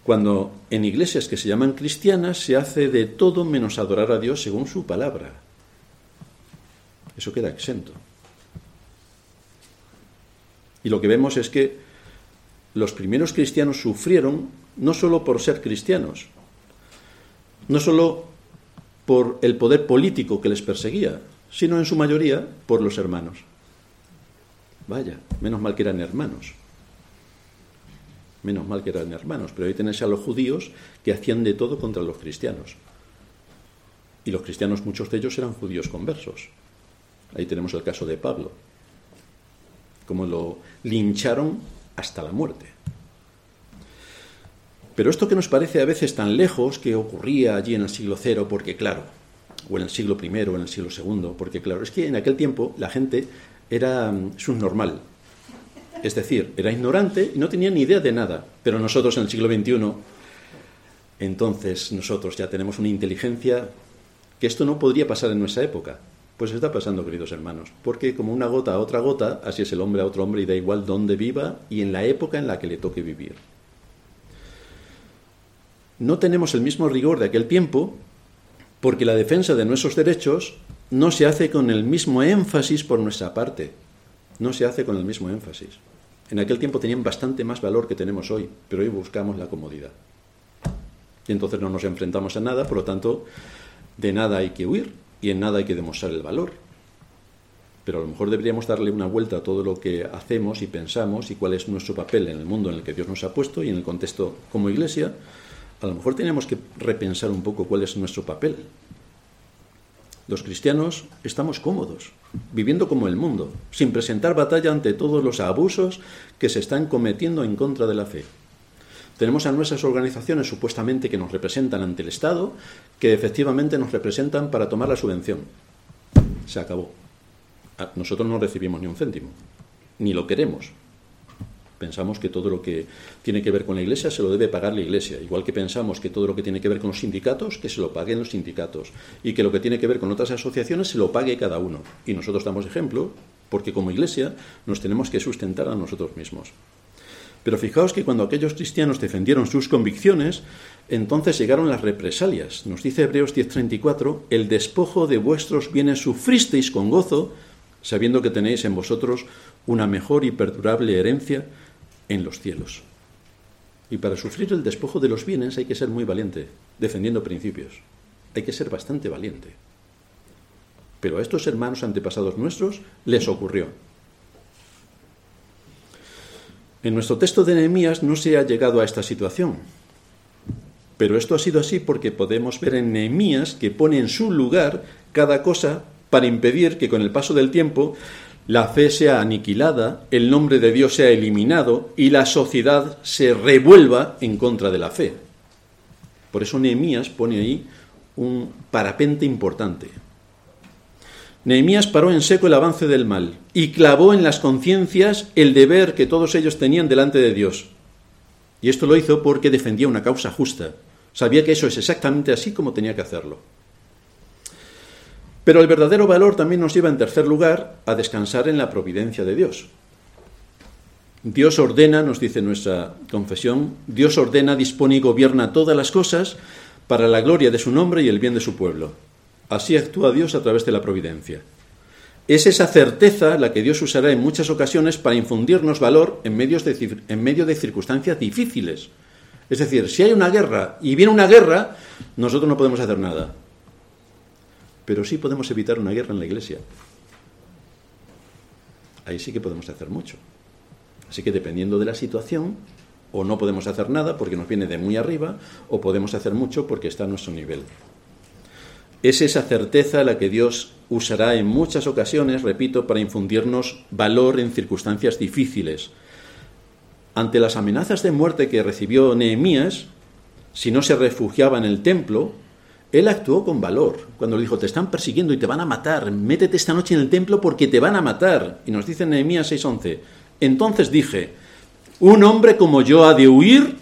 cuando en iglesias que se llaman cristianas se hace de todo menos adorar a Dios según su palabra. Eso queda exento. Y lo que vemos es que los primeros cristianos sufrieron no solo por ser cristianos, no solo por el poder político que les perseguía, sino en su mayoría por los hermanos. Vaya, menos mal que eran hermanos. Menos mal que eran hermanos, pero ahí tenéis a los judíos que hacían de todo contra los cristianos. Y los cristianos, muchos de ellos eran judíos conversos. Ahí tenemos el caso de Pablo, como lo lincharon hasta la muerte. Pero esto que nos parece a veces tan lejos que ocurría allí en el siglo cero, porque claro, o en el siglo I o en el siglo II, porque claro, es que en aquel tiempo la gente era mm, subnormal. Es decir, era ignorante y no tenía ni idea de nada. Pero nosotros en el siglo XXI, entonces nosotros ya tenemos una inteligencia que esto no podría pasar en nuestra época. Pues está pasando, queridos hermanos, porque como una gota a otra gota, así es el hombre a otro hombre y da igual dónde viva y en la época en la que le toque vivir. No tenemos el mismo rigor de aquel tiempo porque la defensa de nuestros derechos no se hace con el mismo énfasis por nuestra parte, no se hace con el mismo énfasis. En aquel tiempo tenían bastante más valor que tenemos hoy, pero hoy buscamos la comodidad. Y entonces no nos enfrentamos a nada, por lo tanto, de nada hay que huir y en nada hay que demostrar el valor. Pero a lo mejor deberíamos darle una vuelta a todo lo que hacemos y pensamos y cuál es nuestro papel en el mundo en el que Dios nos ha puesto y en el contexto como iglesia. A lo mejor tenemos que repensar un poco cuál es nuestro papel. Los cristianos estamos cómodos, viviendo como el mundo, sin presentar batalla ante todos los abusos que se están cometiendo en contra de la fe. Tenemos a nuestras organizaciones supuestamente que nos representan ante el Estado, que efectivamente nos representan para tomar la subvención. Se acabó. Nosotros no recibimos ni un céntimo, ni lo queremos. Pensamos que todo lo que tiene que ver con la Iglesia se lo debe pagar la Iglesia, igual que pensamos que todo lo que tiene que ver con los sindicatos, que se lo paguen los sindicatos, y que lo que tiene que ver con otras asociaciones se lo pague cada uno. Y nosotros damos ejemplo porque como iglesia nos tenemos que sustentar a nosotros mismos. Pero fijaos que cuando aquellos cristianos defendieron sus convicciones, entonces llegaron las represalias. Nos dice Hebreos 10:34, el despojo de vuestros bienes sufristeis con gozo, sabiendo que tenéis en vosotros una mejor y perdurable herencia en los cielos. Y para sufrir el despojo de los bienes hay que ser muy valiente, defendiendo principios. Hay que ser bastante valiente. Pero a estos hermanos antepasados nuestros les ocurrió. En nuestro texto de Nehemías no se ha llegado a esta situación. Pero esto ha sido así porque podemos ver en Nehemías que pone en su lugar cada cosa para impedir que con el paso del tiempo la fe sea aniquilada, el nombre de Dios sea eliminado y la sociedad se revuelva en contra de la fe. Por eso Nehemías pone ahí un parapente importante. Nehemías paró en seco el avance del mal y clavó en las conciencias el deber que todos ellos tenían delante de Dios. Y esto lo hizo porque defendía una causa justa. Sabía que eso es exactamente así como tenía que hacerlo. Pero el verdadero valor también nos lleva, en tercer lugar, a descansar en la providencia de Dios. Dios ordena, nos dice nuestra confesión, Dios ordena, dispone y gobierna todas las cosas para la gloria de su nombre y el bien de su pueblo. Así actúa Dios a través de la providencia. Es esa certeza la que Dios usará en muchas ocasiones para infundirnos valor en, de, en medio de circunstancias difíciles. Es decir, si hay una guerra y viene una guerra, nosotros no podemos hacer nada pero sí podemos evitar una guerra en la iglesia. Ahí sí que podemos hacer mucho. Así que dependiendo de la situación, o no podemos hacer nada porque nos viene de muy arriba, o podemos hacer mucho porque está a nuestro nivel. Es esa certeza la que Dios usará en muchas ocasiones, repito, para infundirnos valor en circunstancias difíciles. Ante las amenazas de muerte que recibió Nehemías, si no se refugiaba en el templo, él actuó con valor cuando le dijo, te están persiguiendo y te van a matar, métete esta noche en el templo porque te van a matar. Y nos dice Nehemías 6:11, entonces dije, un hombre como yo ha de huir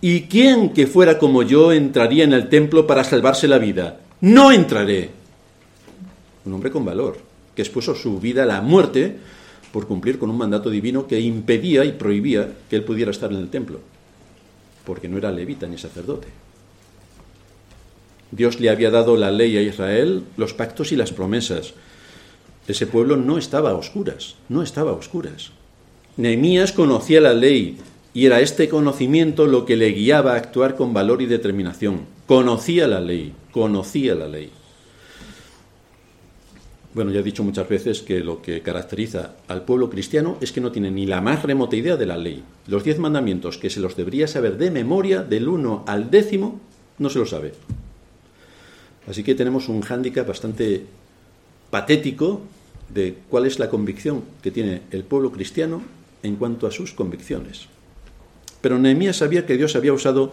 y quién que fuera como yo entraría en el templo para salvarse la vida. No entraré. Un hombre con valor, que expuso su vida a la muerte por cumplir con un mandato divino que impedía y prohibía que él pudiera estar en el templo, porque no era levita ni sacerdote. Dios le había dado la ley a Israel, los pactos y las promesas. Ese pueblo no estaba a oscuras, no estaba a oscuras. Nehemías conocía la ley y era este conocimiento lo que le guiaba a actuar con valor y determinación. Conocía la ley, conocía la ley. Bueno, ya he dicho muchas veces que lo que caracteriza al pueblo cristiano es que no tiene ni la más remota idea de la ley. Los diez mandamientos que se los debería saber de memoria, del uno al décimo, no se lo sabe. Así que tenemos un hándicap bastante patético de cuál es la convicción que tiene el pueblo cristiano en cuanto a sus convicciones. Pero Nehemías sabía que Dios había usado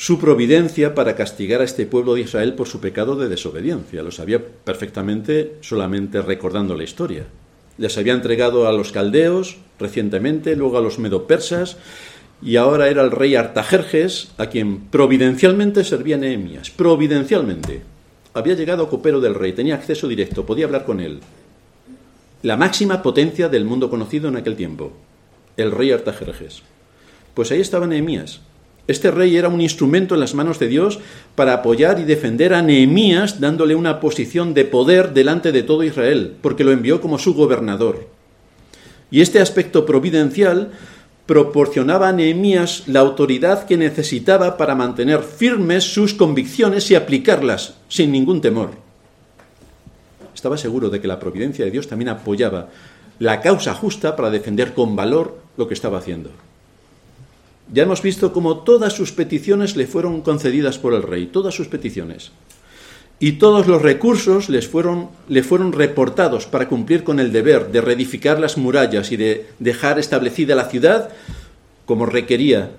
su providencia para castigar a este pueblo de Israel por su pecado de desobediencia. Lo sabía perfectamente solamente recordando la historia. Les había entregado a los caldeos recientemente, luego a los medopersas, y ahora era el rey Artajerjes a quien providencialmente servía Nehemías. Providencialmente había llegado a copero del rey, tenía acceso directo, podía hablar con él. La máxima potencia del mundo conocido en aquel tiempo, el rey Artajerjes. Pues ahí estaba Nehemías. Este rey era un instrumento en las manos de Dios para apoyar y defender a Nehemías, dándole una posición de poder delante de todo Israel, porque lo envió como su gobernador. Y este aspecto providencial proporcionaba a Nehemías la autoridad que necesitaba para mantener firmes sus convicciones y aplicarlas sin ningún temor. Estaba seguro de que la providencia de Dios también apoyaba la causa justa para defender con valor lo que estaba haciendo. Ya hemos visto cómo todas sus peticiones le fueron concedidas por el rey, todas sus peticiones y todos los recursos les fueron, le fueron reportados para cumplir con el deber de reedificar las murallas y de dejar establecida la ciudad como requería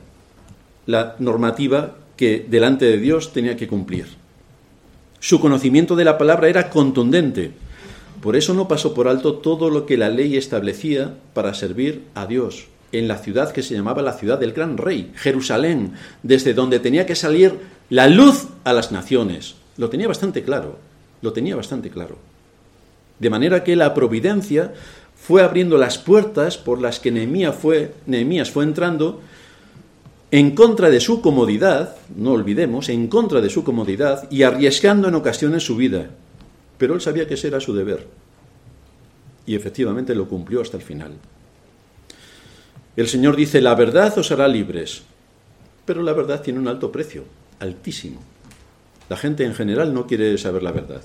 la normativa que delante de Dios tenía que cumplir. Su conocimiento de la palabra era contundente. Por eso no pasó por alto todo lo que la ley establecía para servir a Dios en la ciudad que se llamaba la ciudad del gran rey, Jerusalén, desde donde tenía que salir la luz a las naciones, lo tenía bastante claro, lo tenía bastante claro. De manera que la providencia fue abriendo las puertas por las que Nehemías fue, fue entrando en contra de su comodidad, no olvidemos, en contra de su comodidad y arriesgando en ocasiones su vida. Pero él sabía que ese era su deber. Y efectivamente lo cumplió hasta el final. El Señor dice, la verdad os hará libres. Pero la verdad tiene un alto precio, altísimo. La gente en general no quiere saber la verdad.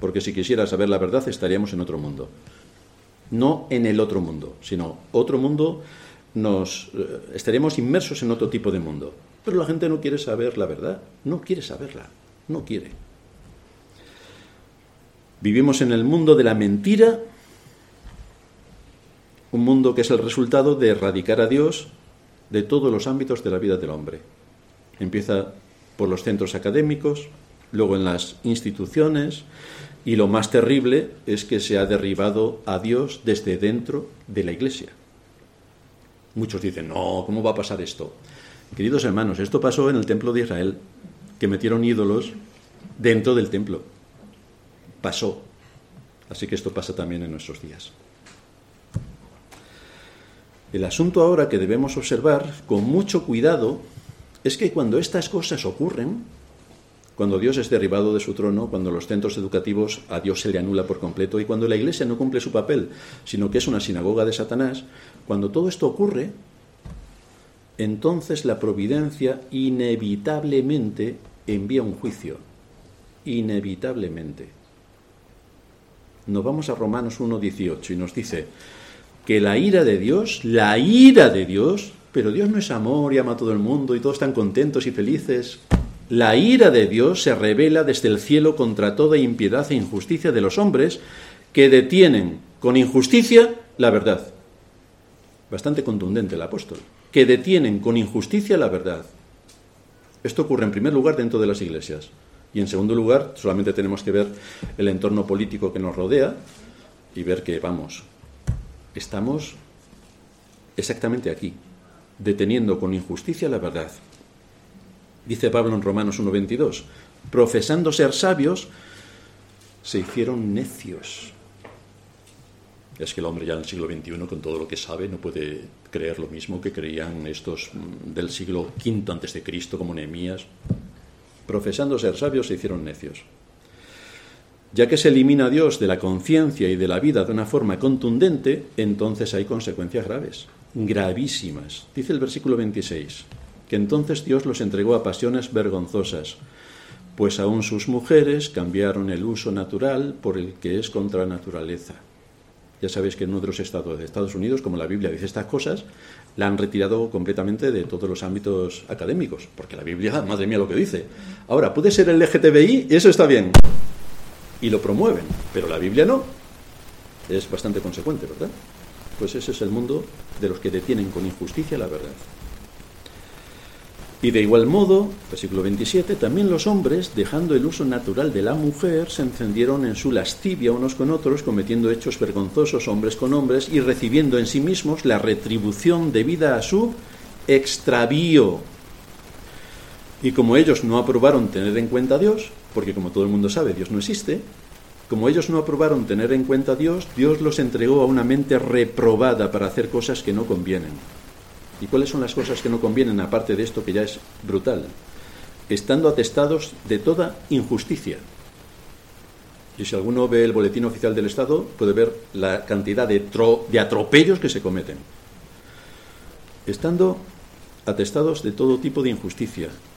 Porque si quisiera saber la verdad estaríamos en otro mundo. No en el otro mundo, sino otro mundo nos eh, estaríamos inmersos en otro tipo de mundo. Pero la gente no quiere saber la verdad, no quiere saberla, no quiere. Vivimos en el mundo de la mentira, un mundo que es el resultado de erradicar a Dios de todos los ámbitos de la vida del hombre. Empieza por los centros académicos, luego en las instituciones, y lo más terrible es que se ha derribado a Dios desde dentro de la iglesia. Muchos dicen, no, ¿cómo va a pasar esto? Queridos hermanos, esto pasó en el templo de Israel, que metieron ídolos dentro del templo. Pasó. Así que esto pasa también en nuestros días. El asunto ahora que debemos observar con mucho cuidado es que cuando estas cosas ocurren, cuando Dios es derribado de su trono, cuando los centros educativos a Dios se le anula por completo y cuando la iglesia no cumple su papel, sino que es una sinagoga de Satanás, cuando todo esto ocurre, entonces la providencia inevitablemente envía un juicio. Inevitablemente. Nos vamos a Romanos 1.18 y nos dice que la ira de Dios, la ira de Dios, pero Dios no es amor y ama a todo el mundo y todos están contentos y felices. La ira de Dios se revela desde el cielo contra toda impiedad e injusticia de los hombres que detienen con injusticia la verdad. Bastante contundente el apóstol. Que detienen con injusticia la verdad. Esto ocurre en primer lugar dentro de las iglesias. Y en segundo lugar, solamente tenemos que ver el entorno político que nos rodea y ver que, vamos, estamos exactamente aquí, deteniendo con injusticia la verdad. Dice Pablo en Romanos 1.22, profesando ser sabios, se hicieron necios. Es que el hombre ya en el siglo XXI, con todo lo que sabe, no puede creer lo mismo que creían estos mm, del siglo V antes de Cristo, como Nehemías. Profesando ser sabios, se hicieron necios. Ya que se elimina a Dios de la conciencia y de la vida de una forma contundente, entonces hay consecuencias graves, gravísimas. Dice el versículo 26 que entonces Dios los entregó a pasiones vergonzosas, pues aún sus mujeres cambiaron el uso natural por el que es contra la naturaleza. Ya sabéis que en los estados de Estados Unidos, como la Biblia dice estas cosas, la han retirado completamente de todos los ámbitos académicos, porque la Biblia, madre mía, lo que dice. Ahora, puede ser el LGTBI, eso está bien, y lo promueven, pero la Biblia no. Es bastante consecuente, ¿verdad? Pues ese es el mundo de los que detienen con injusticia la verdad. Y de igual modo, versículo 27, también los hombres, dejando el uso natural de la mujer, se encendieron en su lascivia unos con otros, cometiendo hechos vergonzosos hombres con hombres y recibiendo en sí mismos la retribución debida a su extravío. Y como ellos no aprobaron tener en cuenta a Dios, porque como todo el mundo sabe, Dios no existe, como ellos no aprobaron tener en cuenta a Dios, Dios los entregó a una mente reprobada para hacer cosas que no convienen. ¿Y cuáles son las cosas que no convienen, aparte de esto que ya es brutal? Estando atestados de toda injusticia. Y si alguno ve el boletín oficial del Estado, puede ver la cantidad de, de atropellos que se cometen. Estando atestados de todo tipo de injusticia,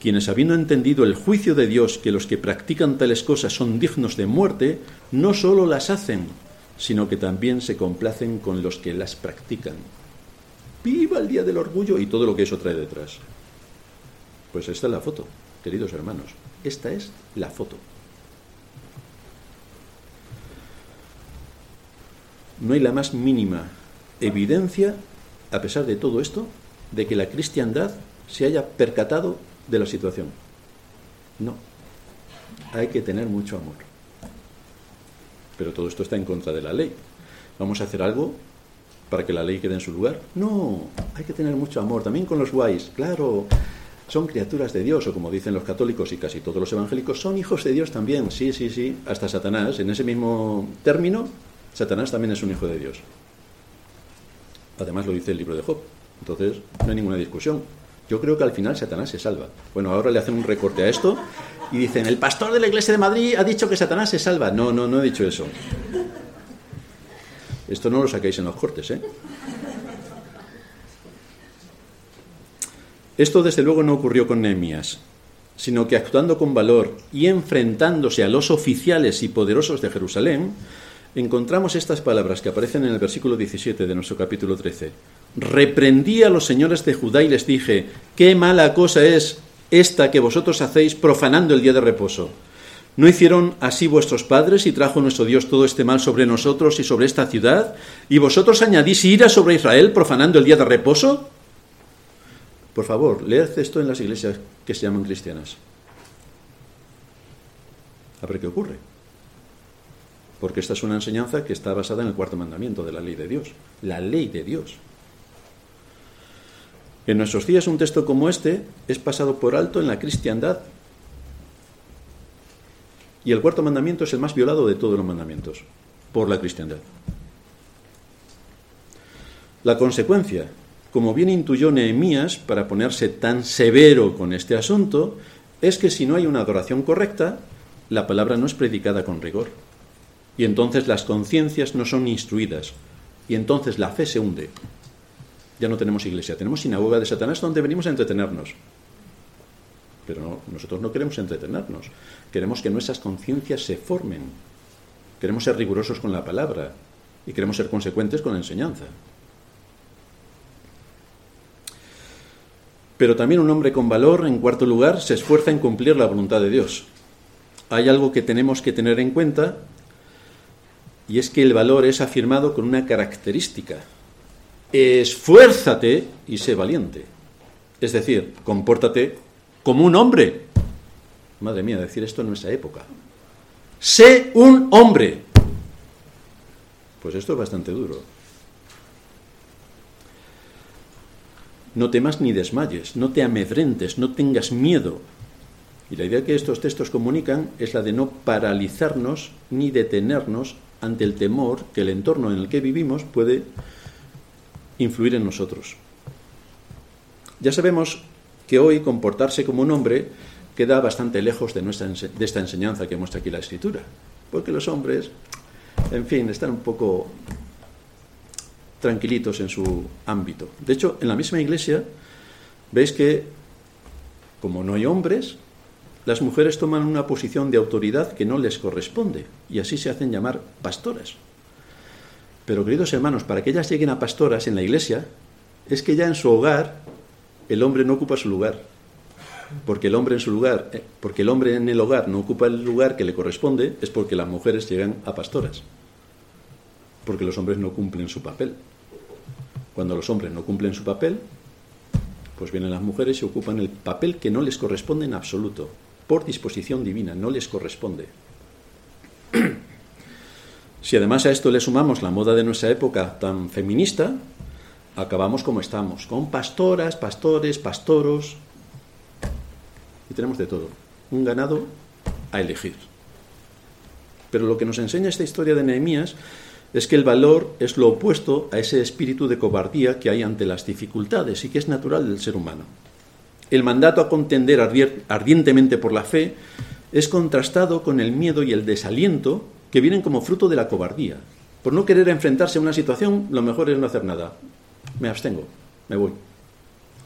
quienes habiendo entendido el juicio de Dios que los que practican tales cosas son dignos de muerte, no sólo las hacen, sino que también se complacen con los que las practican. Viva el día del orgullo y todo lo que eso trae detrás. Pues esta es la foto, queridos hermanos. Esta es la foto. No hay la más mínima evidencia, a pesar de todo esto, de que la cristiandad se haya percatado de la situación. No. Hay que tener mucho amor. Pero todo esto está en contra de la ley. ¿Vamos a hacer algo para que la ley quede en su lugar? No, hay que tener mucho amor. También con los guays, claro. Son criaturas de Dios, o como dicen los católicos y casi todos los evangélicos, son hijos de Dios también. Sí, sí, sí. Hasta Satanás, en ese mismo término, Satanás también es un hijo de Dios. Además lo dice el libro de Job. Entonces, no hay ninguna discusión. Yo creo que al final Satanás se salva. Bueno, ahora le hacen un recorte a esto y dicen, el pastor de la iglesia de Madrid ha dicho que Satanás se salva. No, no, no he dicho eso. Esto no lo saquéis en los cortes, ¿eh? Esto desde luego no ocurrió con Nehemías, sino que actuando con valor y enfrentándose a los oficiales y poderosos de Jerusalén, encontramos estas palabras que aparecen en el versículo 17 de nuestro capítulo 13. Reprendí a los señores de Judá y les dije, qué mala cosa es esta que vosotros hacéis profanando el día de reposo. ¿No hicieron así vuestros padres y trajo nuestro Dios todo este mal sobre nosotros y sobre esta ciudad? ¿Y vosotros añadís ira sobre Israel profanando el día de reposo? Por favor, leed esto en las iglesias que se llaman cristianas. A ver qué ocurre. Porque esta es una enseñanza que está basada en el cuarto mandamiento de la ley de Dios. La ley de Dios. En nuestros días un texto como este es pasado por alto en la cristiandad. Y el cuarto mandamiento es el más violado de todos los mandamientos por la cristiandad. La consecuencia, como bien intuyó Nehemías para ponerse tan severo con este asunto, es que si no hay una adoración correcta, la palabra no es predicada con rigor. Y entonces las conciencias no son instruidas. Y entonces la fe se hunde ya no tenemos iglesia, tenemos sinagoga de Satanás donde venimos a entretenernos. Pero nosotros no queremos entretenernos, queremos que nuestras conciencias se formen, queremos ser rigurosos con la palabra y queremos ser consecuentes con la enseñanza. Pero también un hombre con valor, en cuarto lugar, se esfuerza en cumplir la voluntad de Dios. Hay algo que tenemos que tener en cuenta y es que el valor es afirmado con una característica, esfuérzate y sé valiente. Es decir, compórtate como un hombre. Madre mía, decir esto en nuestra época. Sé un hombre. Pues esto es bastante duro. No temas ni desmayes, no te amedrentes, no tengas miedo. Y la idea que estos textos comunican es la de no paralizarnos ni detenernos ante el temor que el entorno en el que vivimos puede influir en nosotros. Ya sabemos que hoy comportarse como un hombre queda bastante lejos de, nuestra, de esta enseñanza que muestra aquí la escritura, porque los hombres, en fin, están un poco tranquilitos en su ámbito. De hecho, en la misma iglesia veis que, como no hay hombres, las mujeres toman una posición de autoridad que no les corresponde y así se hacen llamar pastoras. Pero queridos hermanos, para que ellas lleguen a pastoras en la iglesia, es que ya en su hogar el hombre no ocupa su lugar. Porque el hombre en su lugar, eh, porque el hombre en el hogar no ocupa el lugar que le corresponde, es porque las mujeres llegan a pastoras. Porque los hombres no cumplen su papel. Cuando los hombres no cumplen su papel, pues vienen las mujeres y ocupan el papel que no les corresponde en absoluto, por disposición divina, no les corresponde. Si además a esto le sumamos la moda de nuestra época tan feminista, acabamos como estamos, con pastoras, pastores, pastoros, y tenemos de todo, un ganado a elegir. Pero lo que nos enseña esta historia de Nehemías es que el valor es lo opuesto a ese espíritu de cobardía que hay ante las dificultades y que es natural del ser humano. El mandato a contender ardientemente por la fe es contrastado con el miedo y el desaliento que vienen como fruto de la cobardía. Por no querer enfrentarse a una situación, lo mejor es no hacer nada. Me abstengo, me voy.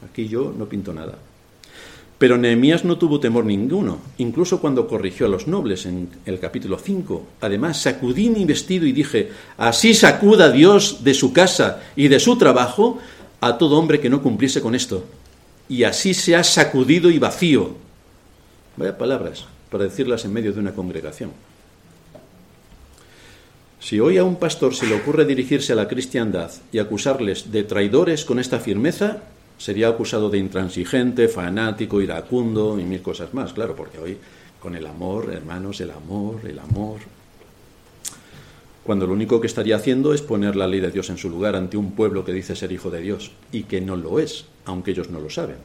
Aquí yo no pinto nada. Pero Nehemías no tuvo temor ninguno, incluso cuando corrigió a los nobles en el capítulo 5. Además, sacudí mi vestido y dije, así sacuda Dios de su casa y de su trabajo a todo hombre que no cumpliese con esto. Y así se ha sacudido y vacío. Vaya palabras para decirlas en medio de una congregación. Si hoy a un pastor se le ocurre dirigirse a la cristiandad y acusarles de traidores con esta firmeza, sería acusado de intransigente, fanático, iracundo y mil cosas más, claro, porque hoy con el amor, hermanos, el amor, el amor, cuando lo único que estaría haciendo es poner la ley de Dios en su lugar ante un pueblo que dice ser hijo de Dios y que no lo es, aunque ellos no lo saben.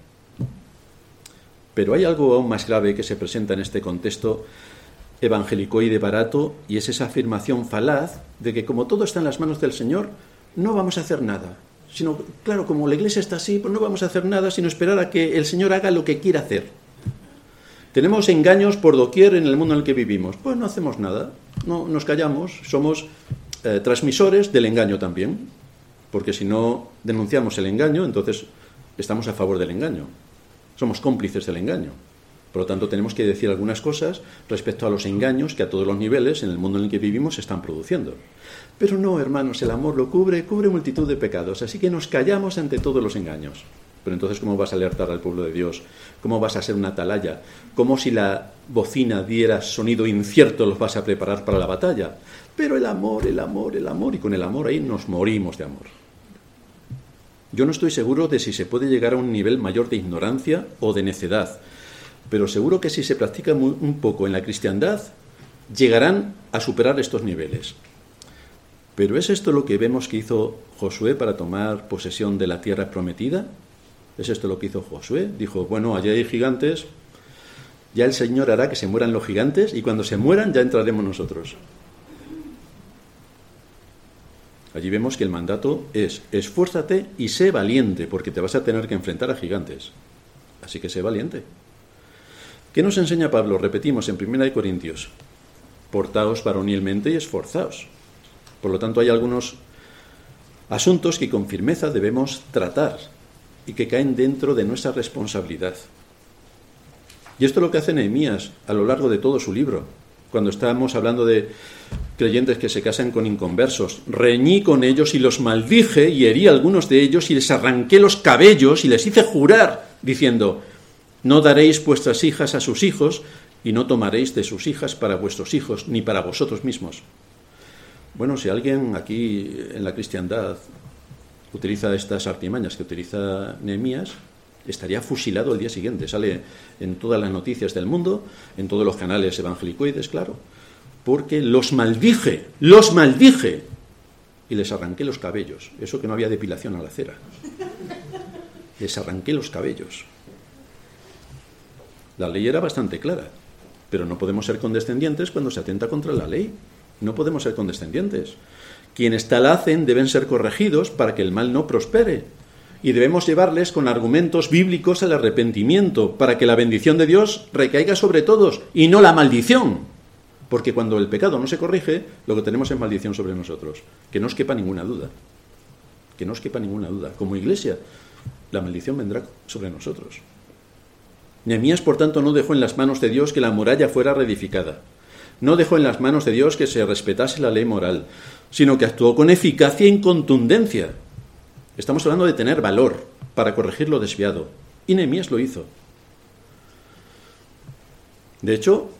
Pero hay algo aún más grave que se presenta en este contexto evangelicoide barato y es esa afirmación falaz de que como todo está en las manos del Señor, no vamos a hacer nada. Sino, claro, como la iglesia está así, pues no vamos a hacer nada sino esperar a que el Señor haga lo que quiera hacer. Tenemos engaños por doquier en el mundo en el que vivimos. Pues no hacemos nada, no nos callamos, somos eh, transmisores del engaño también, porque si no denunciamos el engaño, entonces estamos a favor del engaño. Somos cómplices del engaño. Por lo tanto, tenemos que decir algunas cosas respecto a los engaños que a todos los niveles en el mundo en el que vivimos se están produciendo. Pero no, hermanos, el amor lo cubre, cubre multitud de pecados, así que nos callamos ante todos los engaños. Pero entonces, ¿cómo vas a alertar al pueblo de Dios? ¿Cómo vas a ser una atalaya? ¿Cómo si la bocina diera sonido incierto los vas a preparar para la batalla? Pero el amor, el amor, el amor, y con el amor ahí nos morimos de amor. Yo no estoy seguro de si se puede llegar a un nivel mayor de ignorancia o de necedad, pero seguro que si se practica un poco en la cristiandad, llegarán a superar estos niveles. Pero ¿es esto lo que vemos que hizo Josué para tomar posesión de la tierra prometida? ¿Es esto lo que hizo Josué? Dijo, bueno, allá hay gigantes, ya el Señor hará que se mueran los gigantes y cuando se mueran ya entraremos nosotros. Allí vemos que el mandato es esfuérzate y sé valiente, porque te vas a tener que enfrentar a gigantes. Así que sé valiente. ¿Qué nos enseña Pablo? Repetimos en 1 Corintios, portaos varonilmente y esforzaos. Por lo tanto, hay algunos asuntos que con firmeza debemos tratar y que caen dentro de nuestra responsabilidad. Y esto es lo que hace Nehemías a lo largo de todo su libro. Cuando estamos hablando de creyentes que se casan con inconversos, reñí con ellos y los maldije y herí a algunos de ellos y les arranqué los cabellos y les hice jurar, diciendo, no daréis vuestras hijas a sus hijos y no tomaréis de sus hijas para vuestros hijos ni para vosotros mismos. Bueno, si alguien aquí en la cristiandad utiliza estas artimañas que utiliza Nehemías, estaría fusilado el día siguiente. Sale en todas las noticias del mundo, en todos los canales evangelicoides, claro, porque los maldije, los maldije y les arranqué los cabellos. Eso que no había depilación a la cera. Les arranqué los cabellos. La ley era bastante clara, pero no podemos ser condescendientes cuando se atenta contra la ley. No podemos ser condescendientes. Quienes tal hacen deben ser corregidos para que el mal no prospere. Y debemos llevarles con argumentos bíblicos al arrepentimiento, para que la bendición de Dios recaiga sobre todos y no la maldición. Porque cuando el pecado no se corrige, lo que tenemos es maldición sobre nosotros. Que no os quepa ninguna duda. Que no os quepa ninguna duda. Como iglesia, la maldición vendrá sobre nosotros. Nehemías, por tanto, no dejó en las manos de Dios que la muralla fuera reedificada. No dejó en las manos de Dios que se respetase la ley moral, sino que actuó con eficacia y contundencia. Estamos hablando de tener valor para corregir lo desviado. Y Nehemías lo hizo. De hecho,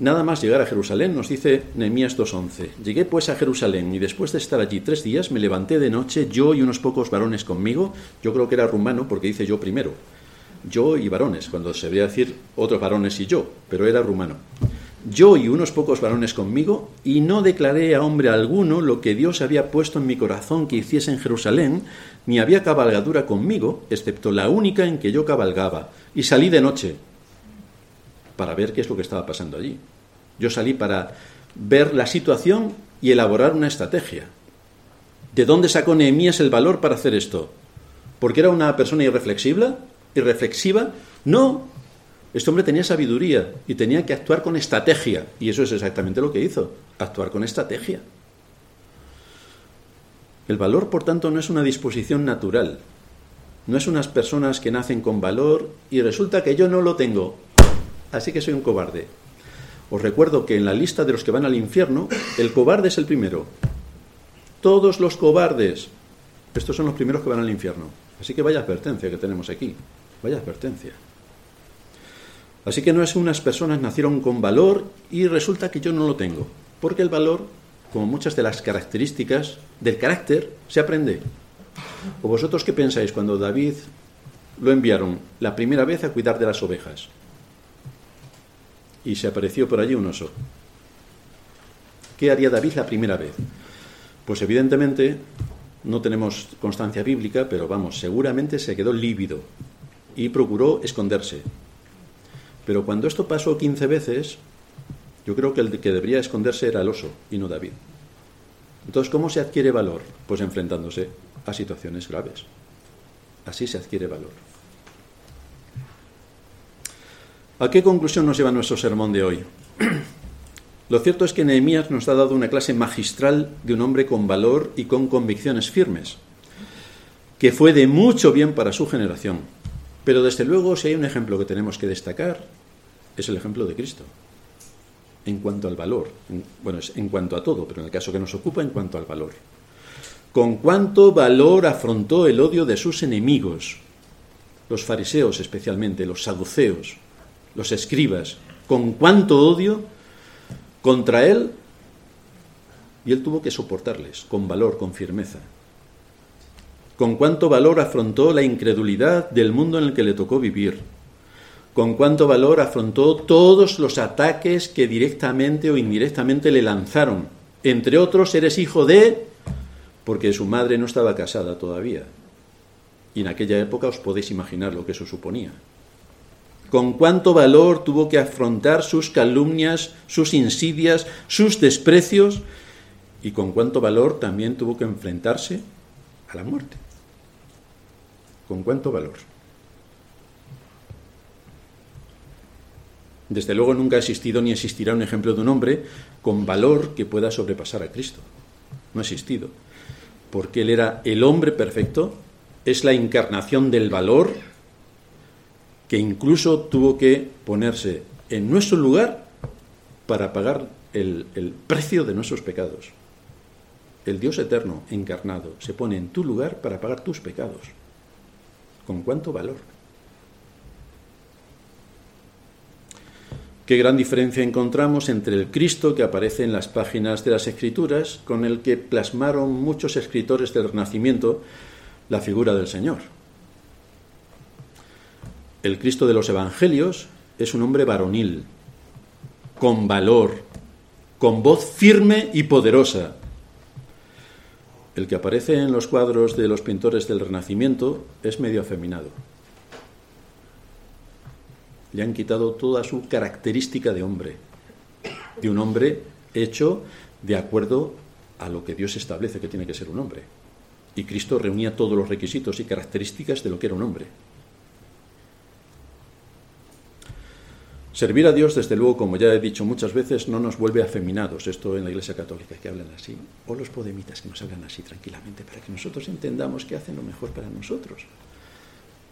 nada más llegar a Jerusalén, nos dice Nehemías 2.11. Llegué pues a Jerusalén y después de estar allí tres días me levanté de noche, yo y unos pocos varones conmigo. Yo creo que era rumano porque dice yo primero yo y varones, cuando se debería decir otros varones y yo, pero era rumano. Yo y unos pocos varones conmigo, y no declaré a hombre alguno lo que Dios había puesto en mi corazón que hiciese en Jerusalén, ni había cabalgadura conmigo, excepto la única en que yo cabalgaba, y salí de noche para ver qué es lo que estaba pasando allí. Yo salí para ver la situación y elaborar una estrategia. ¿De dónde sacó Nehemías el valor para hacer esto? ¿Porque era una persona irreflexible? Y reflexiva. No, este hombre tenía sabiduría y tenía que actuar con estrategia. Y eso es exactamente lo que hizo, actuar con estrategia. El valor, por tanto, no es una disposición natural. No es unas personas que nacen con valor y resulta que yo no lo tengo. Así que soy un cobarde. Os recuerdo que en la lista de los que van al infierno, el cobarde es el primero. Todos los cobardes, estos son los primeros que van al infierno. Así que vaya advertencia que tenemos aquí. Vaya advertencia. Así que no es unas personas nacieron con valor y resulta que yo no lo tengo. Porque el valor, como muchas de las características del carácter, se aprende. ¿O vosotros qué pensáis cuando David lo enviaron la primera vez a cuidar de las ovejas. Y se apareció por allí un oso. ¿Qué haría David la primera vez? Pues evidentemente no tenemos constancia bíblica, pero vamos, seguramente se quedó lívido y procuró esconderse. Pero cuando esto pasó 15 veces, yo creo que el que debería esconderse era el oso y no David. Entonces, ¿cómo se adquiere valor? Pues enfrentándose a situaciones graves. Así se adquiere valor. ¿A qué conclusión nos lleva nuestro sermón de hoy? Lo cierto es que Nehemías nos ha dado una clase magistral de un hombre con valor y con convicciones firmes, que fue de mucho bien para su generación. Pero desde luego, si hay un ejemplo que tenemos que destacar, es el ejemplo de Cristo. En cuanto al valor, bueno, es en cuanto a todo, pero en el caso que nos ocupa, en cuanto al valor. Con cuánto valor afrontó el odio de sus enemigos, los fariseos especialmente, los saduceos, los escribas, con cuánto odio contra él y él tuvo que soportarles con valor, con firmeza. Con cuánto valor afrontó la incredulidad del mundo en el que le tocó vivir. Con cuánto valor afrontó todos los ataques que directamente o indirectamente le lanzaron. Entre otros, eres hijo de... porque su madre no estaba casada todavía. Y en aquella época os podéis imaginar lo que eso suponía con cuánto valor tuvo que afrontar sus calumnias, sus insidias, sus desprecios y con cuánto valor también tuvo que enfrentarse a la muerte. ¿Con cuánto valor? Desde luego nunca ha existido ni existirá un ejemplo de un hombre con valor que pueda sobrepasar a Cristo. No ha existido. Porque Él era el hombre perfecto, es la encarnación del valor que incluso tuvo que ponerse en nuestro lugar para pagar el, precio de nuestros pecados. El Dios eterno encarnado se pone en tu lugar para pagar tus pecados. ¿Con cuánto valor? Qué gran diferencia encontramos entre el Cristo que aparece en las páginas de las Escrituras, con el que plasmaron muchos escritores del Renacimiento la figura del Señor. El Cristo de los Evangelios es un hombre varonil, con valor, con voz firme y poderosa. El que aparece en los cuadros de los pintores del Renacimiento es medio afeminado. Le han quitado toda su característica de hombre, de un hombre hecho de acuerdo a lo que Dios establece que tiene que ser un hombre. Y Cristo reunía todos los requisitos y características de lo que era un hombre. Servir a Dios, desde luego, como ya he dicho muchas veces, no nos vuelve afeminados. Esto en la Iglesia Católica, que hablan así. O los podemitas, que nos hablan así tranquilamente, para que nosotros entendamos que hacen lo mejor para nosotros.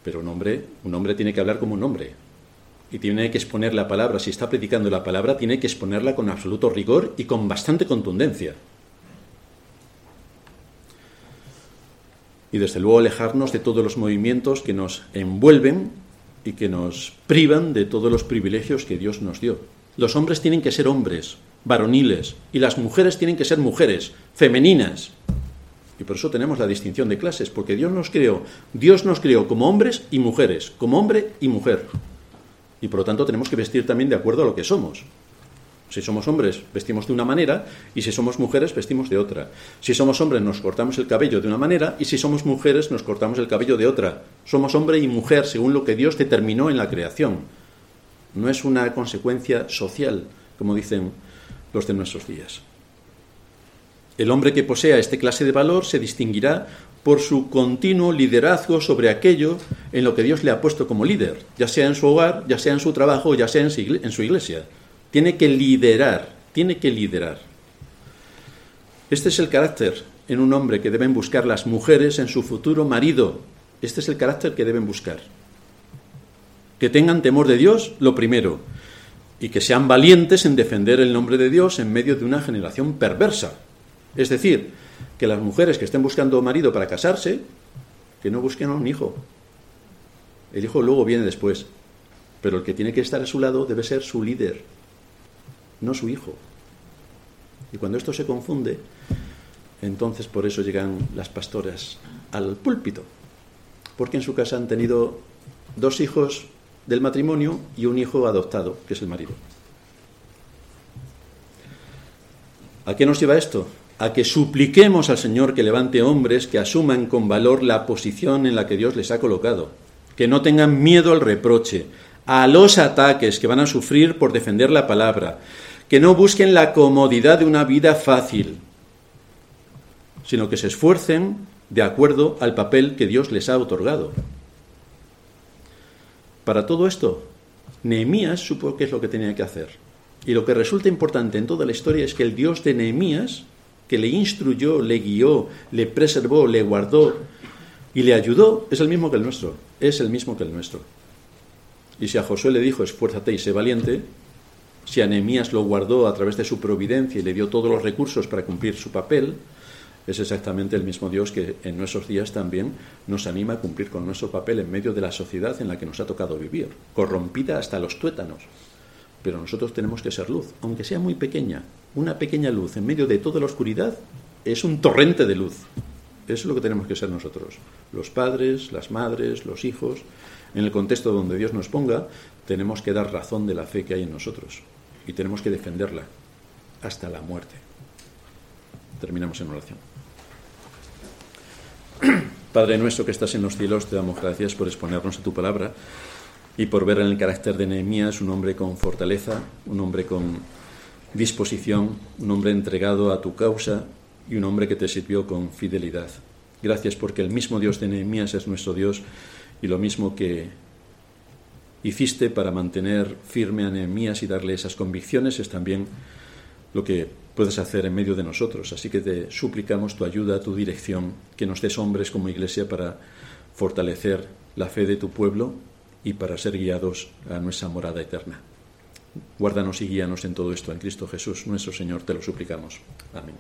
Pero un hombre, un hombre tiene que hablar como un hombre. Y tiene que exponer la palabra. Si está predicando la palabra, tiene que exponerla con absoluto rigor y con bastante contundencia. Y desde luego alejarnos de todos los movimientos que nos envuelven y que nos privan de todos los privilegios que Dios nos dio. Los hombres tienen que ser hombres, varoniles, y las mujeres tienen que ser mujeres, femeninas. Y por eso tenemos la distinción de clases, porque Dios nos creó, Dios nos creó como hombres y mujeres, como hombre y mujer. Y por lo tanto tenemos que vestir también de acuerdo a lo que somos. Si somos hombres, vestimos de una manera, y si somos mujeres, vestimos de otra. Si somos hombres, nos cortamos el cabello de una manera, y si somos mujeres, nos cortamos el cabello de otra. Somos hombre y mujer según lo que Dios determinó en la creación. No es una consecuencia social, como dicen los de nuestros días. El hombre que posea este clase de valor se distinguirá por su continuo liderazgo sobre aquello en lo que Dios le ha puesto como líder, ya sea en su hogar, ya sea en su trabajo, ya sea en su iglesia. Tiene que liderar, tiene que liderar. Este es el carácter en un hombre que deben buscar las mujeres en su futuro marido. Este es el carácter que deben buscar. Que tengan temor de Dios, lo primero, y que sean valientes en defender el nombre de Dios en medio de una generación perversa. Es decir, que las mujeres que estén buscando marido para casarse, que no busquen a un hijo. El hijo luego viene después, pero el que tiene que estar a su lado debe ser su líder, no su hijo. Y cuando esto se confunde, entonces por eso llegan las pastoras al púlpito, porque en su casa han tenido dos hijos del matrimonio y un hijo adoptado, que es el marido. ¿A qué nos lleva esto? A que supliquemos al Señor que levante hombres que asuman con valor la posición en la que Dios les ha colocado, que no tengan miedo al reproche, a los ataques que van a sufrir por defender la palabra, que no busquen la comodidad de una vida fácil, sino que se esfuercen de acuerdo al papel que Dios les ha otorgado. Para todo esto, Nehemías supo qué es lo que tenía que hacer. Y lo que resulta importante en toda la historia es que el Dios de Nehemías, que le instruyó, le guió, le preservó, le guardó y le ayudó, es el mismo que el nuestro. Es el mismo que el nuestro. Y si a Josué le dijo, esfuérzate y sé valiente, si a Nehemías lo guardó a través de su providencia y le dio todos los recursos para cumplir su papel, es exactamente el mismo Dios que en nuestros días también nos anima a cumplir con nuestro papel en medio de la sociedad en la que nos ha tocado vivir, corrompida hasta los tuétanos pero nosotros tenemos que ser luz, aunque sea muy pequeña. Una pequeña luz en medio de toda la oscuridad es un torrente de luz. Eso es lo que tenemos que ser nosotros. Los padres, las madres, los hijos, en el contexto donde Dios nos ponga, tenemos que dar razón de la fe que hay en nosotros y tenemos que defenderla hasta la muerte. Terminamos en oración. Padre nuestro que estás en los cielos, te damos gracias por exponernos a tu palabra y por ver en el carácter de Nehemías un hombre con fortaleza, un hombre con disposición, un hombre entregado a tu causa y un hombre que te sirvió con fidelidad. Gracias porque el mismo Dios de Nehemías es nuestro Dios y lo mismo que hiciste para mantener firme a Nehemías y darle esas convicciones es también lo que puedes hacer en medio de nosotros. Así que te suplicamos tu ayuda, tu dirección, que nos des hombres como iglesia para fortalecer la fe de tu pueblo y para ser guiados a nuestra morada eterna. Guárdanos y guíanos en todo esto en Cristo Jesús, nuestro Señor, te lo suplicamos. Amén.